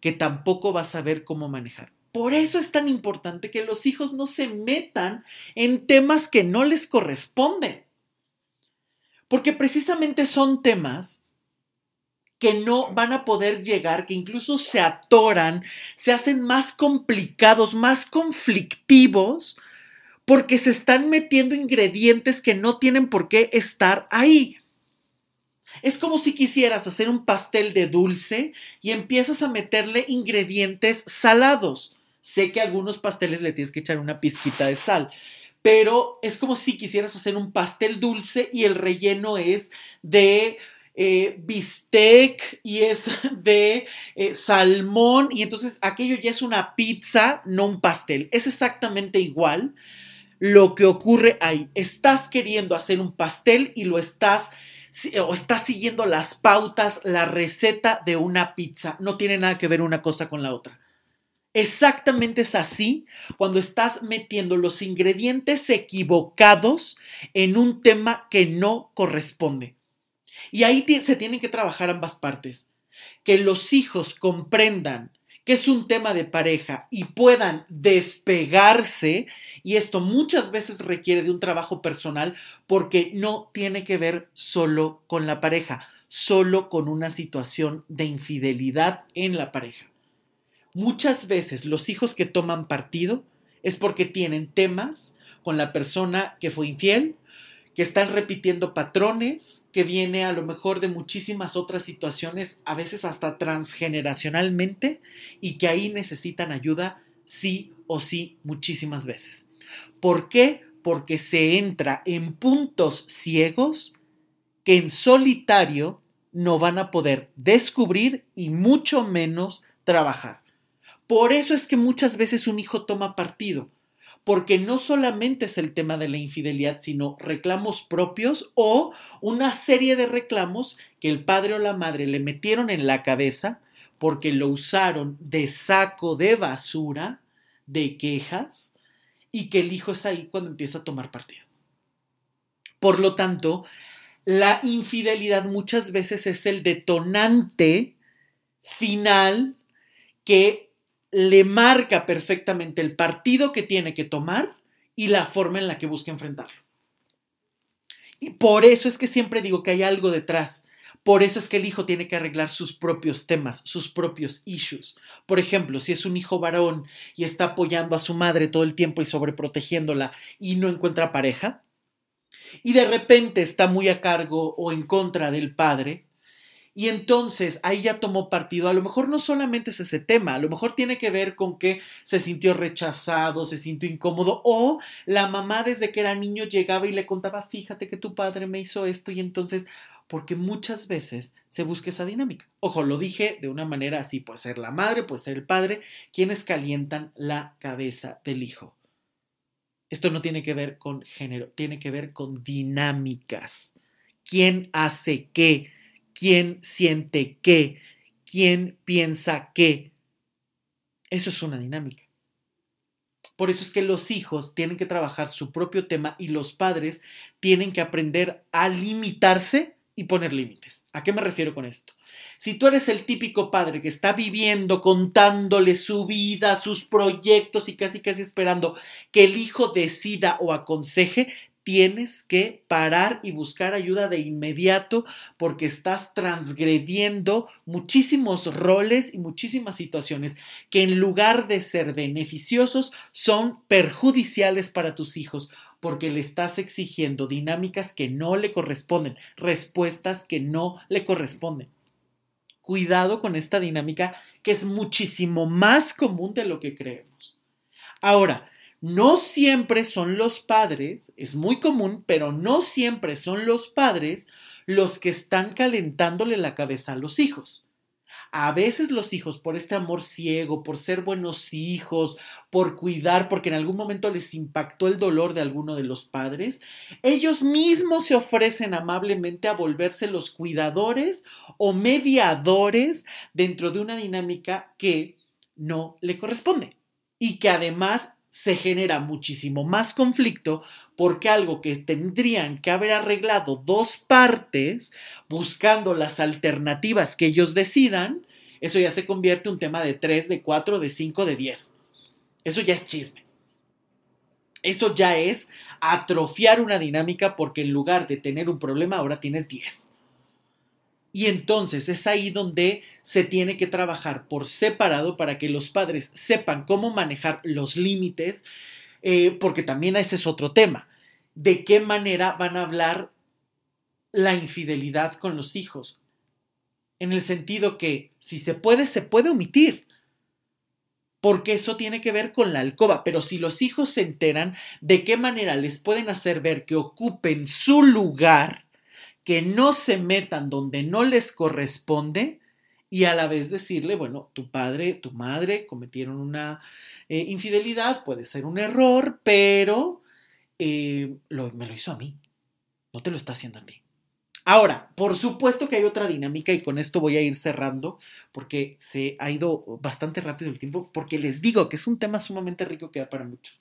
que tampoco va a saber cómo manejar. Por eso es tan importante que los hijos no se metan en temas que no les corresponden. Porque precisamente son temas que no van a poder llegar, que incluso se atoran, se hacen más complicados, más conflictivos, porque se están metiendo ingredientes que no tienen por qué estar ahí. Es como si quisieras hacer un pastel de dulce y empiezas a meterle ingredientes salados. Sé que a algunos pasteles le tienes que echar una pizquita de sal, pero es como si quisieras hacer un pastel dulce y el relleno es de eh, bistec y es de eh, salmón y entonces aquello ya es una pizza, no un pastel. Es exactamente igual lo que ocurre ahí. Estás queriendo hacer un pastel y lo estás o estás siguiendo las pautas, la receta de una pizza. No tiene nada que ver una cosa con la otra. Exactamente es así cuando estás metiendo los ingredientes equivocados en un tema que no corresponde. Y ahí se tienen que trabajar ambas partes. que los hijos comprendan que es un tema de pareja y puedan despegarse, y esto muchas veces requiere de un trabajo personal porque no tiene que ver solo con la pareja, solo con una situación de infidelidad en la pareja. Muchas veces los hijos que toman partido es porque tienen temas con la persona que fue infiel que están repitiendo patrones, que viene a lo mejor de muchísimas otras situaciones, a veces hasta transgeneracionalmente, y que ahí necesitan ayuda sí o sí muchísimas veces. ¿Por qué? Porque se entra en puntos ciegos que en solitario no van a poder descubrir y mucho menos trabajar. Por eso es que muchas veces un hijo toma partido porque no solamente es el tema de la infidelidad, sino reclamos propios o una serie de reclamos que el padre o la madre le metieron en la cabeza porque lo usaron de saco de basura, de quejas, y que el hijo es ahí cuando empieza a tomar partido. Por lo tanto, la infidelidad muchas veces es el detonante final que le marca perfectamente el partido que tiene que tomar y la forma en la que busca enfrentarlo. Y por eso es que siempre digo que hay algo detrás. Por eso es que el hijo tiene que arreglar sus propios temas, sus propios issues. Por ejemplo, si es un hijo varón y está apoyando a su madre todo el tiempo y sobreprotegiéndola y no encuentra pareja, y de repente está muy a cargo o en contra del padre, y entonces ahí ya tomó partido. A lo mejor no solamente es ese tema, a lo mejor tiene que ver con que se sintió rechazado, se sintió incómodo o la mamá desde que era niño llegaba y le contaba, fíjate que tu padre me hizo esto y entonces, porque muchas veces se busca esa dinámica. Ojo, lo dije de una manera así, puede ser la madre, puede ser el padre, quienes calientan la cabeza del hijo. Esto no tiene que ver con género, tiene que ver con dinámicas. ¿Quién hace qué? Quién siente qué, quién piensa qué. Eso es una dinámica. Por eso es que los hijos tienen que trabajar su propio tema y los padres tienen que aprender a limitarse y poner límites. ¿A qué me refiero con esto? Si tú eres el típico padre que está viviendo, contándole su vida, sus proyectos y casi casi esperando que el hijo decida o aconseje, tienes que parar y buscar ayuda de inmediato porque estás transgrediendo muchísimos roles y muchísimas situaciones que en lugar de ser beneficiosos son perjudiciales para tus hijos porque le estás exigiendo dinámicas que no le corresponden, respuestas que no le corresponden. Cuidado con esta dinámica que es muchísimo más común de lo que creemos. Ahora, no siempre son los padres, es muy común, pero no siempre son los padres los que están calentándole la cabeza a los hijos. A veces los hijos, por este amor ciego, por ser buenos hijos, por cuidar, porque en algún momento les impactó el dolor de alguno de los padres, ellos mismos se ofrecen amablemente a volverse los cuidadores o mediadores dentro de una dinámica que no le corresponde y que además se genera muchísimo más conflicto porque algo que tendrían que haber arreglado dos partes buscando las alternativas que ellos decidan, eso ya se convierte en un tema de 3, de 4, de 5, de 10. Eso ya es chisme. Eso ya es atrofiar una dinámica porque en lugar de tener un problema ahora tienes 10. Y entonces es ahí donde se tiene que trabajar por separado para que los padres sepan cómo manejar los límites, eh, porque también ese es otro tema. ¿De qué manera van a hablar la infidelidad con los hijos? En el sentido que si se puede, se puede omitir porque eso tiene que ver con la alcoba. Pero si los hijos se enteran de qué manera les pueden hacer ver que ocupen su lugar, que no se metan donde no les corresponde y a la vez decirle, bueno, tu padre, tu madre cometieron una eh, infidelidad, puede ser un error, pero eh, me lo hizo a mí, no te lo está haciendo a ti. Ahora, por supuesto que hay otra dinámica y con esto voy a ir cerrando porque se ha ido bastante rápido el tiempo, porque les digo que es un tema sumamente rico que da para mucho.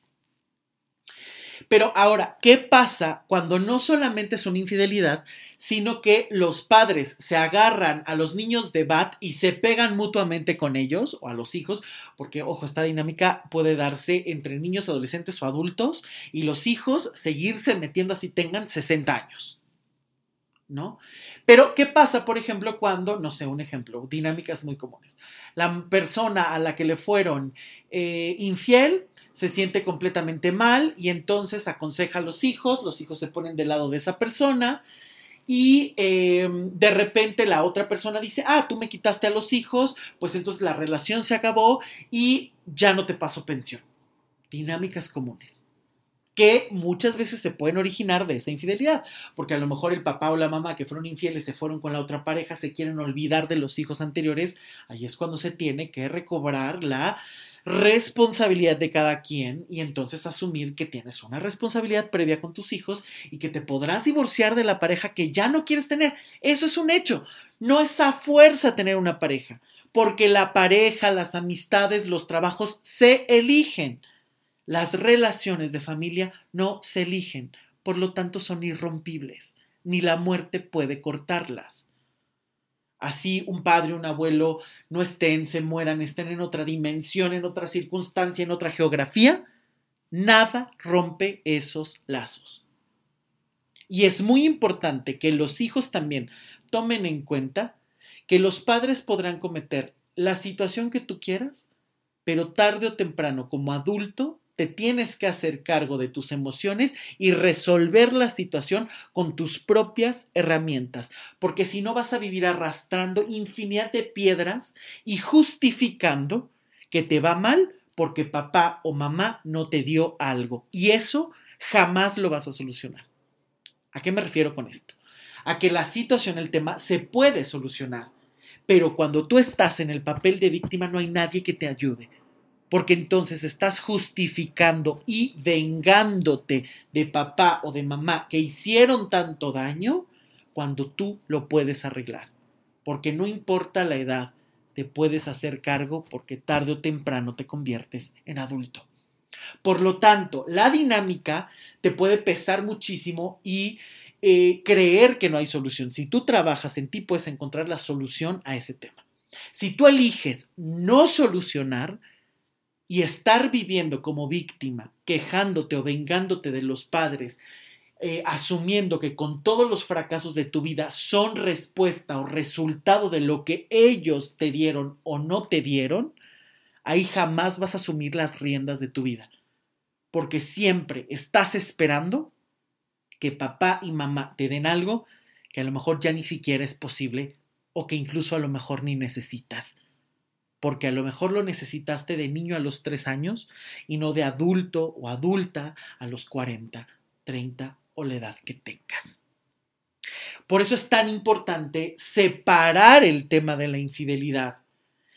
Pero ahora, ¿qué pasa cuando no solamente es una infidelidad, sino que los padres se agarran a los niños de bat y se pegan mutuamente con ellos o a los hijos? Porque, ojo, esta dinámica puede darse entre niños, adolescentes o adultos y los hijos seguirse metiendo así tengan 60 años. ¿No? Pero, ¿qué pasa, por ejemplo, cuando, no sé, un ejemplo, dinámicas muy comunes? La persona a la que le fueron eh, infiel se siente completamente mal y entonces aconseja a los hijos, los hijos se ponen del lado de esa persona y em, de repente la otra persona dice, ah, tú me quitaste a los hijos, pues entonces la relación se acabó y ya no te paso pensión. Dinámicas comunes que muchas veces se pueden originar de esa infidelidad, porque a lo mejor el papá o la mamá que fueron infieles se fueron con la otra pareja, se quieren olvidar de los hijos anteriores, ahí es cuando se tiene que recobrar la responsabilidad de cada quien y entonces asumir que tienes una responsabilidad previa con tus hijos y que te podrás divorciar de la pareja que ya no quieres tener. Eso es un hecho. No es a fuerza tener una pareja, porque la pareja, las amistades, los trabajos se eligen. Las relaciones de familia no se eligen, por lo tanto son irrompibles. Ni la muerte puede cortarlas así un padre, un abuelo no estén, se mueran, estén en otra dimensión, en otra circunstancia, en otra geografía, nada rompe esos lazos. Y es muy importante que los hijos también tomen en cuenta que los padres podrán cometer la situación que tú quieras, pero tarde o temprano como adulto te tienes que hacer cargo de tus emociones y resolver la situación con tus propias herramientas, porque si no vas a vivir arrastrando infinidad de piedras y justificando que te va mal porque papá o mamá no te dio algo. Y eso jamás lo vas a solucionar. ¿A qué me refiero con esto? A que la situación, el tema, se puede solucionar, pero cuando tú estás en el papel de víctima no hay nadie que te ayude porque entonces estás justificando y vengándote de papá o de mamá que hicieron tanto daño cuando tú lo puedes arreglar. Porque no importa la edad, te puedes hacer cargo porque tarde o temprano te conviertes en adulto. Por lo tanto, la dinámica te puede pesar muchísimo y eh, creer que no hay solución. Si tú trabajas en ti, puedes encontrar la solución a ese tema. Si tú eliges no solucionar, y estar viviendo como víctima, quejándote o vengándote de los padres, eh, asumiendo que con todos los fracasos de tu vida son respuesta o resultado de lo que ellos te dieron o no te dieron, ahí jamás vas a asumir las riendas de tu vida. Porque siempre estás esperando que papá y mamá te den algo que a lo mejor ya ni siquiera es posible o que incluso a lo mejor ni necesitas porque a lo mejor lo necesitaste de niño a los tres años y no de adulto o adulta a los 40, 30 o la edad que tengas. Por eso es tan importante separar el tema de la infidelidad,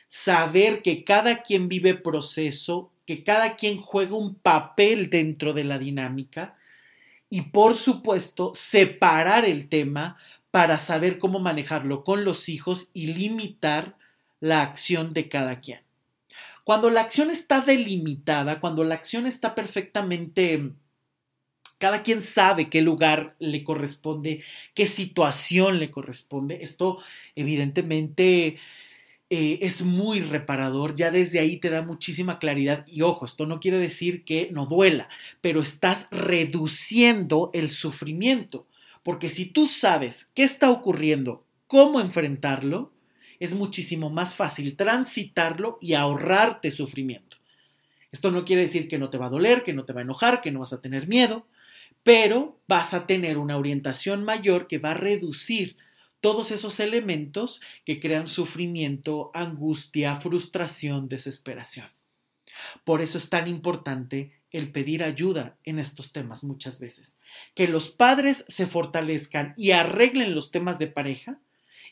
saber que cada quien vive proceso, que cada quien juega un papel dentro de la dinámica y por supuesto separar el tema para saber cómo manejarlo con los hijos y limitar la acción de cada quien. Cuando la acción está delimitada, cuando la acción está perfectamente cada quien sabe qué lugar le corresponde, qué situación le corresponde. Esto evidentemente eh, es muy reparador, ya desde ahí te da muchísima claridad y ojo, esto no quiere decir que no duela, pero estás reduciendo el sufrimiento, porque si tú sabes qué está ocurriendo, cómo enfrentarlo, es muchísimo más fácil transitarlo y ahorrarte sufrimiento. Esto no quiere decir que no te va a doler, que no te va a enojar, que no vas a tener miedo, pero vas a tener una orientación mayor que va a reducir todos esos elementos que crean sufrimiento, angustia, frustración, desesperación. Por eso es tan importante el pedir ayuda en estos temas muchas veces. Que los padres se fortalezcan y arreglen los temas de pareja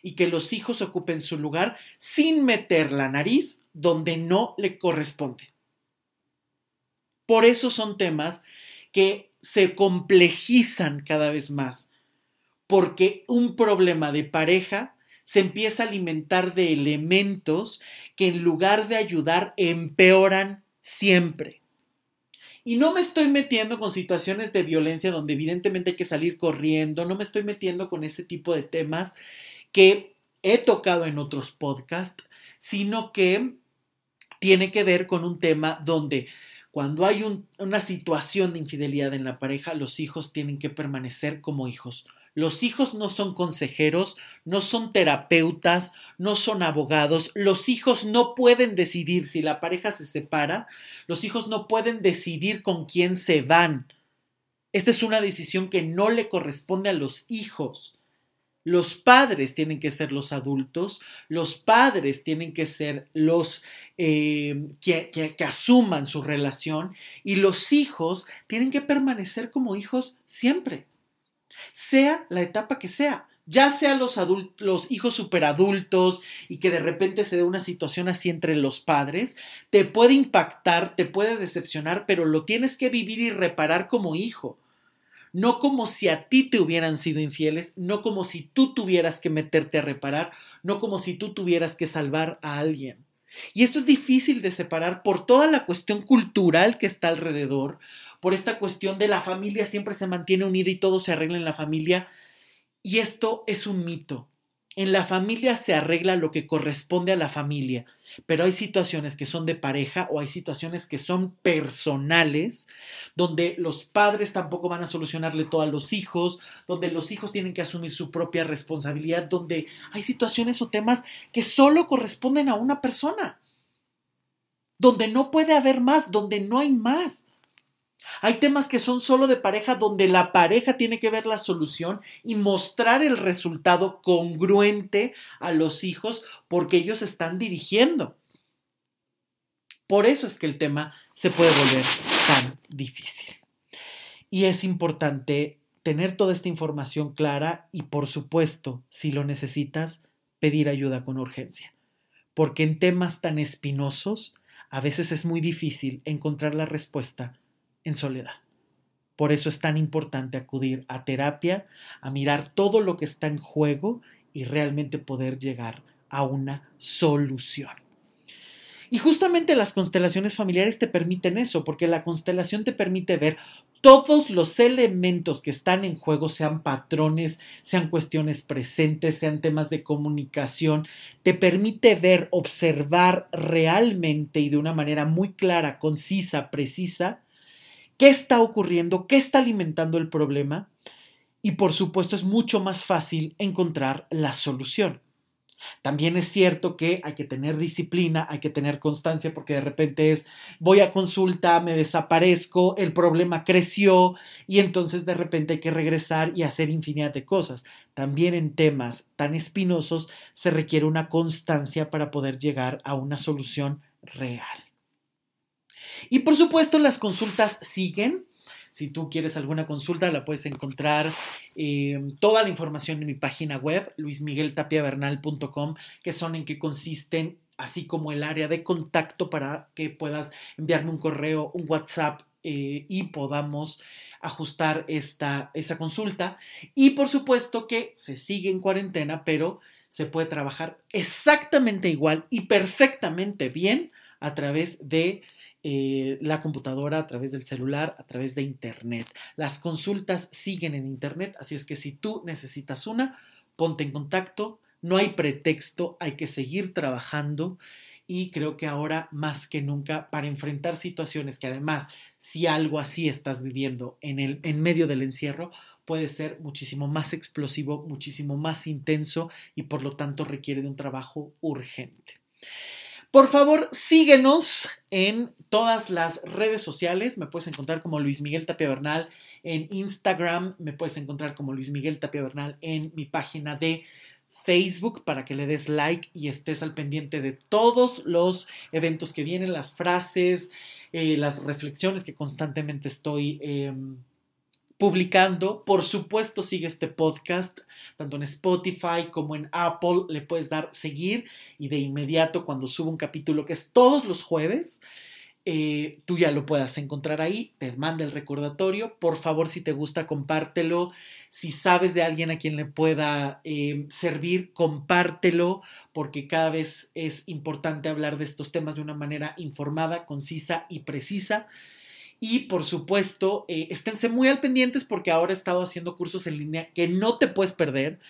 y que los hijos ocupen su lugar sin meter la nariz donde no le corresponde. Por eso son temas que se complejizan cada vez más, porque un problema de pareja se empieza a alimentar de elementos que en lugar de ayudar empeoran siempre. Y no me estoy metiendo con situaciones de violencia donde evidentemente hay que salir corriendo, no me estoy metiendo con ese tipo de temas que he tocado en otros podcasts, sino que tiene que ver con un tema donde cuando hay una situación de infidelidad en la pareja, los hijos tienen que permanecer como hijos. Los hijos no son consejeros, no son terapeutas, no son abogados. Los hijos no pueden decidir si la pareja se separa. Los hijos no pueden decidir con quién se van. Esta es una decisión que no le corresponde a los hijos. Los padres tienen que ser los adultos, los padres tienen que ser los eh, que, asuman su relación y los hijos tienen que permanecer como hijos siempre sea la etapa que sea. Ya sea los, adultos, los hijos superadultos y que de repente se dé una situación así entre los padres, te puede impactar, te puede decepcionar, pero lo tienes que vivir y reparar como hijo. No como si a ti te hubieran sido infieles, no como si tú tuvieras que meterte a reparar, no como si tú tuvieras que salvar a alguien. Y esto es difícil de separar por toda la cuestión cultural que está alrededor, por esta cuestión de la familia siempre se mantiene unida y todo se arregla en la familia. Y esto es un mito. En la familia se arregla lo que corresponde a la familia, pero hay situaciones que son de pareja o hay situaciones que son personales, donde los padres tampoco van a solucionarle todo a los hijos, donde los hijos tienen que asumir su propia responsabilidad, donde hay situaciones o temas que solo corresponden a una persona, donde no puede haber más, donde no hay más. Hay temas que son solo de pareja donde la pareja tiene que ver la solución y mostrar el resultado congruente a los hijos porque ellos están dirigiendo. Por eso es que el tema se puede volver tan difícil. Y es importante tener toda esta información clara y por supuesto, si lo necesitas, pedir ayuda con urgencia. Porque en temas tan espinosos, a veces es muy difícil encontrar la respuesta en soledad. Por eso es tan importante acudir a terapia, a mirar todo lo que está en juego y realmente poder llegar a una solución. Y justamente las constelaciones familiares te permiten eso, porque la constelación te permite ver todos los elementos que están en juego, sean patrones, sean cuestiones presentes, sean temas de comunicación, te permite ver, observar realmente y de una manera muy clara, concisa, precisa, qué está ocurriendo, qué está alimentando el problema y por supuesto es mucho más fácil encontrar la solución. También es cierto que hay que tener disciplina, hay que tener constancia porque de repente es voy a consulta, me desaparezco, el problema creció y entonces de repente hay que regresar y hacer infinidad de cosas. También en temas tan espinosos se requiere una constancia para poder llegar a una solución real. Y por supuesto, las consultas siguen. Si tú quieres alguna consulta, la puedes encontrar eh, toda la información en mi página web, luismigueltapiavernal.com, que son en qué consisten, así como el área de contacto para que puedas enviarme un correo, un WhatsApp eh, y podamos ajustar esta, esa consulta. Y por supuesto que se sigue en cuarentena, pero se puede trabajar exactamente igual y perfectamente bien a través de eh, la computadora, a través del celular, a través de Internet. Las consultas siguen en Internet, así es que si tú necesitas una, ponte en contacto, no hay pretexto, hay que seguir trabajando y creo que ahora más que nunca para enfrentar situaciones que además si algo así estás viviendo en, el, en medio del encierro puede ser muchísimo más explosivo, muchísimo más intenso y por lo tanto requiere de un trabajo urgente. Por favor, síguenos en todas las redes sociales. Me puedes encontrar como Luis Miguel Tapia Bernal en Instagram. Me puedes encontrar como Luis Miguel Tapia Bernal en mi página de Facebook para que le des like y estés al pendiente de todos los eventos que vienen, las frases, eh, las reflexiones que constantemente estoy em, publicando. Por supuesto, sigue este podcast, tanto en Spotify como en Apple. Le puedes dar seguir y de inmediato cuando subo un capítulo que es todos los jueves, eh, tú ya lo puedas encontrar ahí, te manda el recordatorio. Por favor, si te gusta, compártelo. Si sabes de alguien a quien le pueda eh, servir, compártelo, porque cada vez es importante hablar de estos temas de una manera informada, concisa y precisa. Y por supuesto, eh, esténse muy al pendientes porque ahora he estado haciendo cursos en línea que no te puedes perder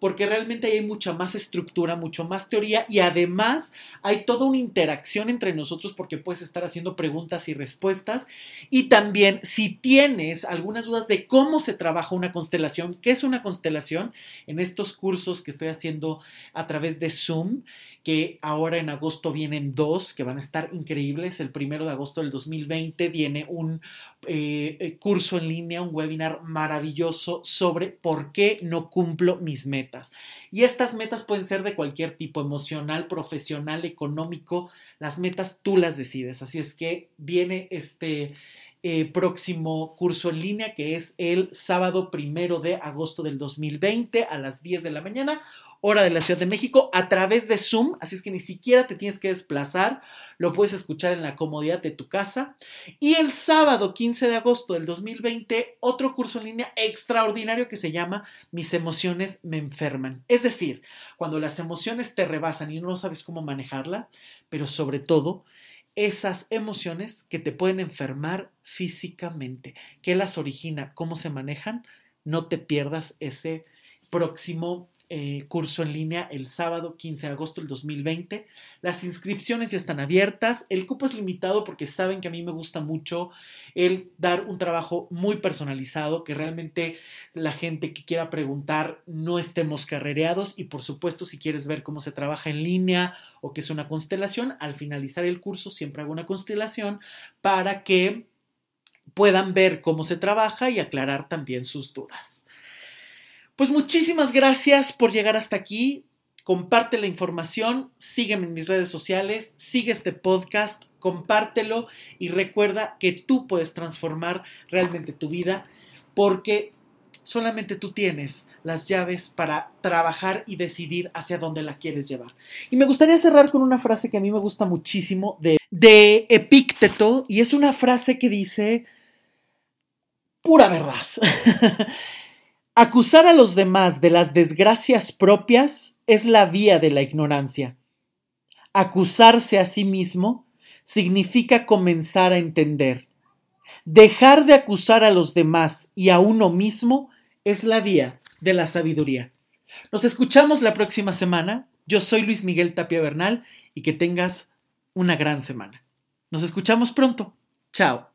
porque realmente hay mucha más estructura, mucho más teoría y además hay toda una interacción entre nosotros porque puedes estar haciendo preguntas y respuestas. Y también si tienes algunas dudas de cómo se trabaja una constelación, qué es una constelación, en estos cursos que estoy haciendo a través de Zoom, que ahora en agosto vienen dos que van a estar increíbles. El primero de agosto del 2020 viene un eh, eh, curso en línea, un webinar maravilloso sobre por qué no cumplo mis metas. Y estas metas pueden ser de cualquier tipo, emocional, profesional, económico. Las metas tú las decides. Así es que viene este... Eh, próximo curso en línea que es el sábado primero de agosto del 2020 a las 10 de la mañana hora de la Ciudad de México a través de Zoom, así es que ni siquiera te tienes que desplazar, lo puedes escuchar en la comodidad de tu casa. Y el sábado 15 de agosto del 2020, otro curso en línea extraordinario que se llama Mis emociones me enferman. Es decir, cuando las emociones te rebasan y no sabes cómo manejarla, pero sobre todo esas emociones que te pueden enfermar físicamente. ¿Qué las origina? ¿Cómo se manejan? No te pierdas ese próximo eh, curso en línea el sábado 15 de agosto del 2020. Las inscripciones ya están abiertas. El cupo es limitado porque saben que a mí me gusta mucho el dar un trabajo muy personalizado, que realmente la gente que quiera preguntar no estemos carrereados y por supuesto si quieres ver cómo se trabaja en línea o qué es una constelación, al finalizar el curso siempre hago una constelación para que puedan ver cómo se trabaja y aclarar también sus dudas. Pues muchísimas gracias por llegar hasta aquí. Comparte la información, sígueme en mis redes sociales, sigue este podcast, compártelo y recuerda que tú puedes transformar realmente tu vida porque solamente tú tienes las llaves para trabajar y decidir hacia dónde la quieres llevar. Y me gustaría cerrar con una frase que a mí me gusta muchísimo de, de Epícteto y es una frase que dice pura verdad. Acusar a los demás de las desgracias propias es la vía de la ignorancia. Acusarse a sí mismo significa comenzar a entender. Dejar de acusar a los demás y a uno mismo es la vía de la sabiduría. Nos escuchamos la próxima semana. Yo soy Luis Miguel Tapia Bernal y que tengas una gran semana. Nos escuchamos pronto. Chao.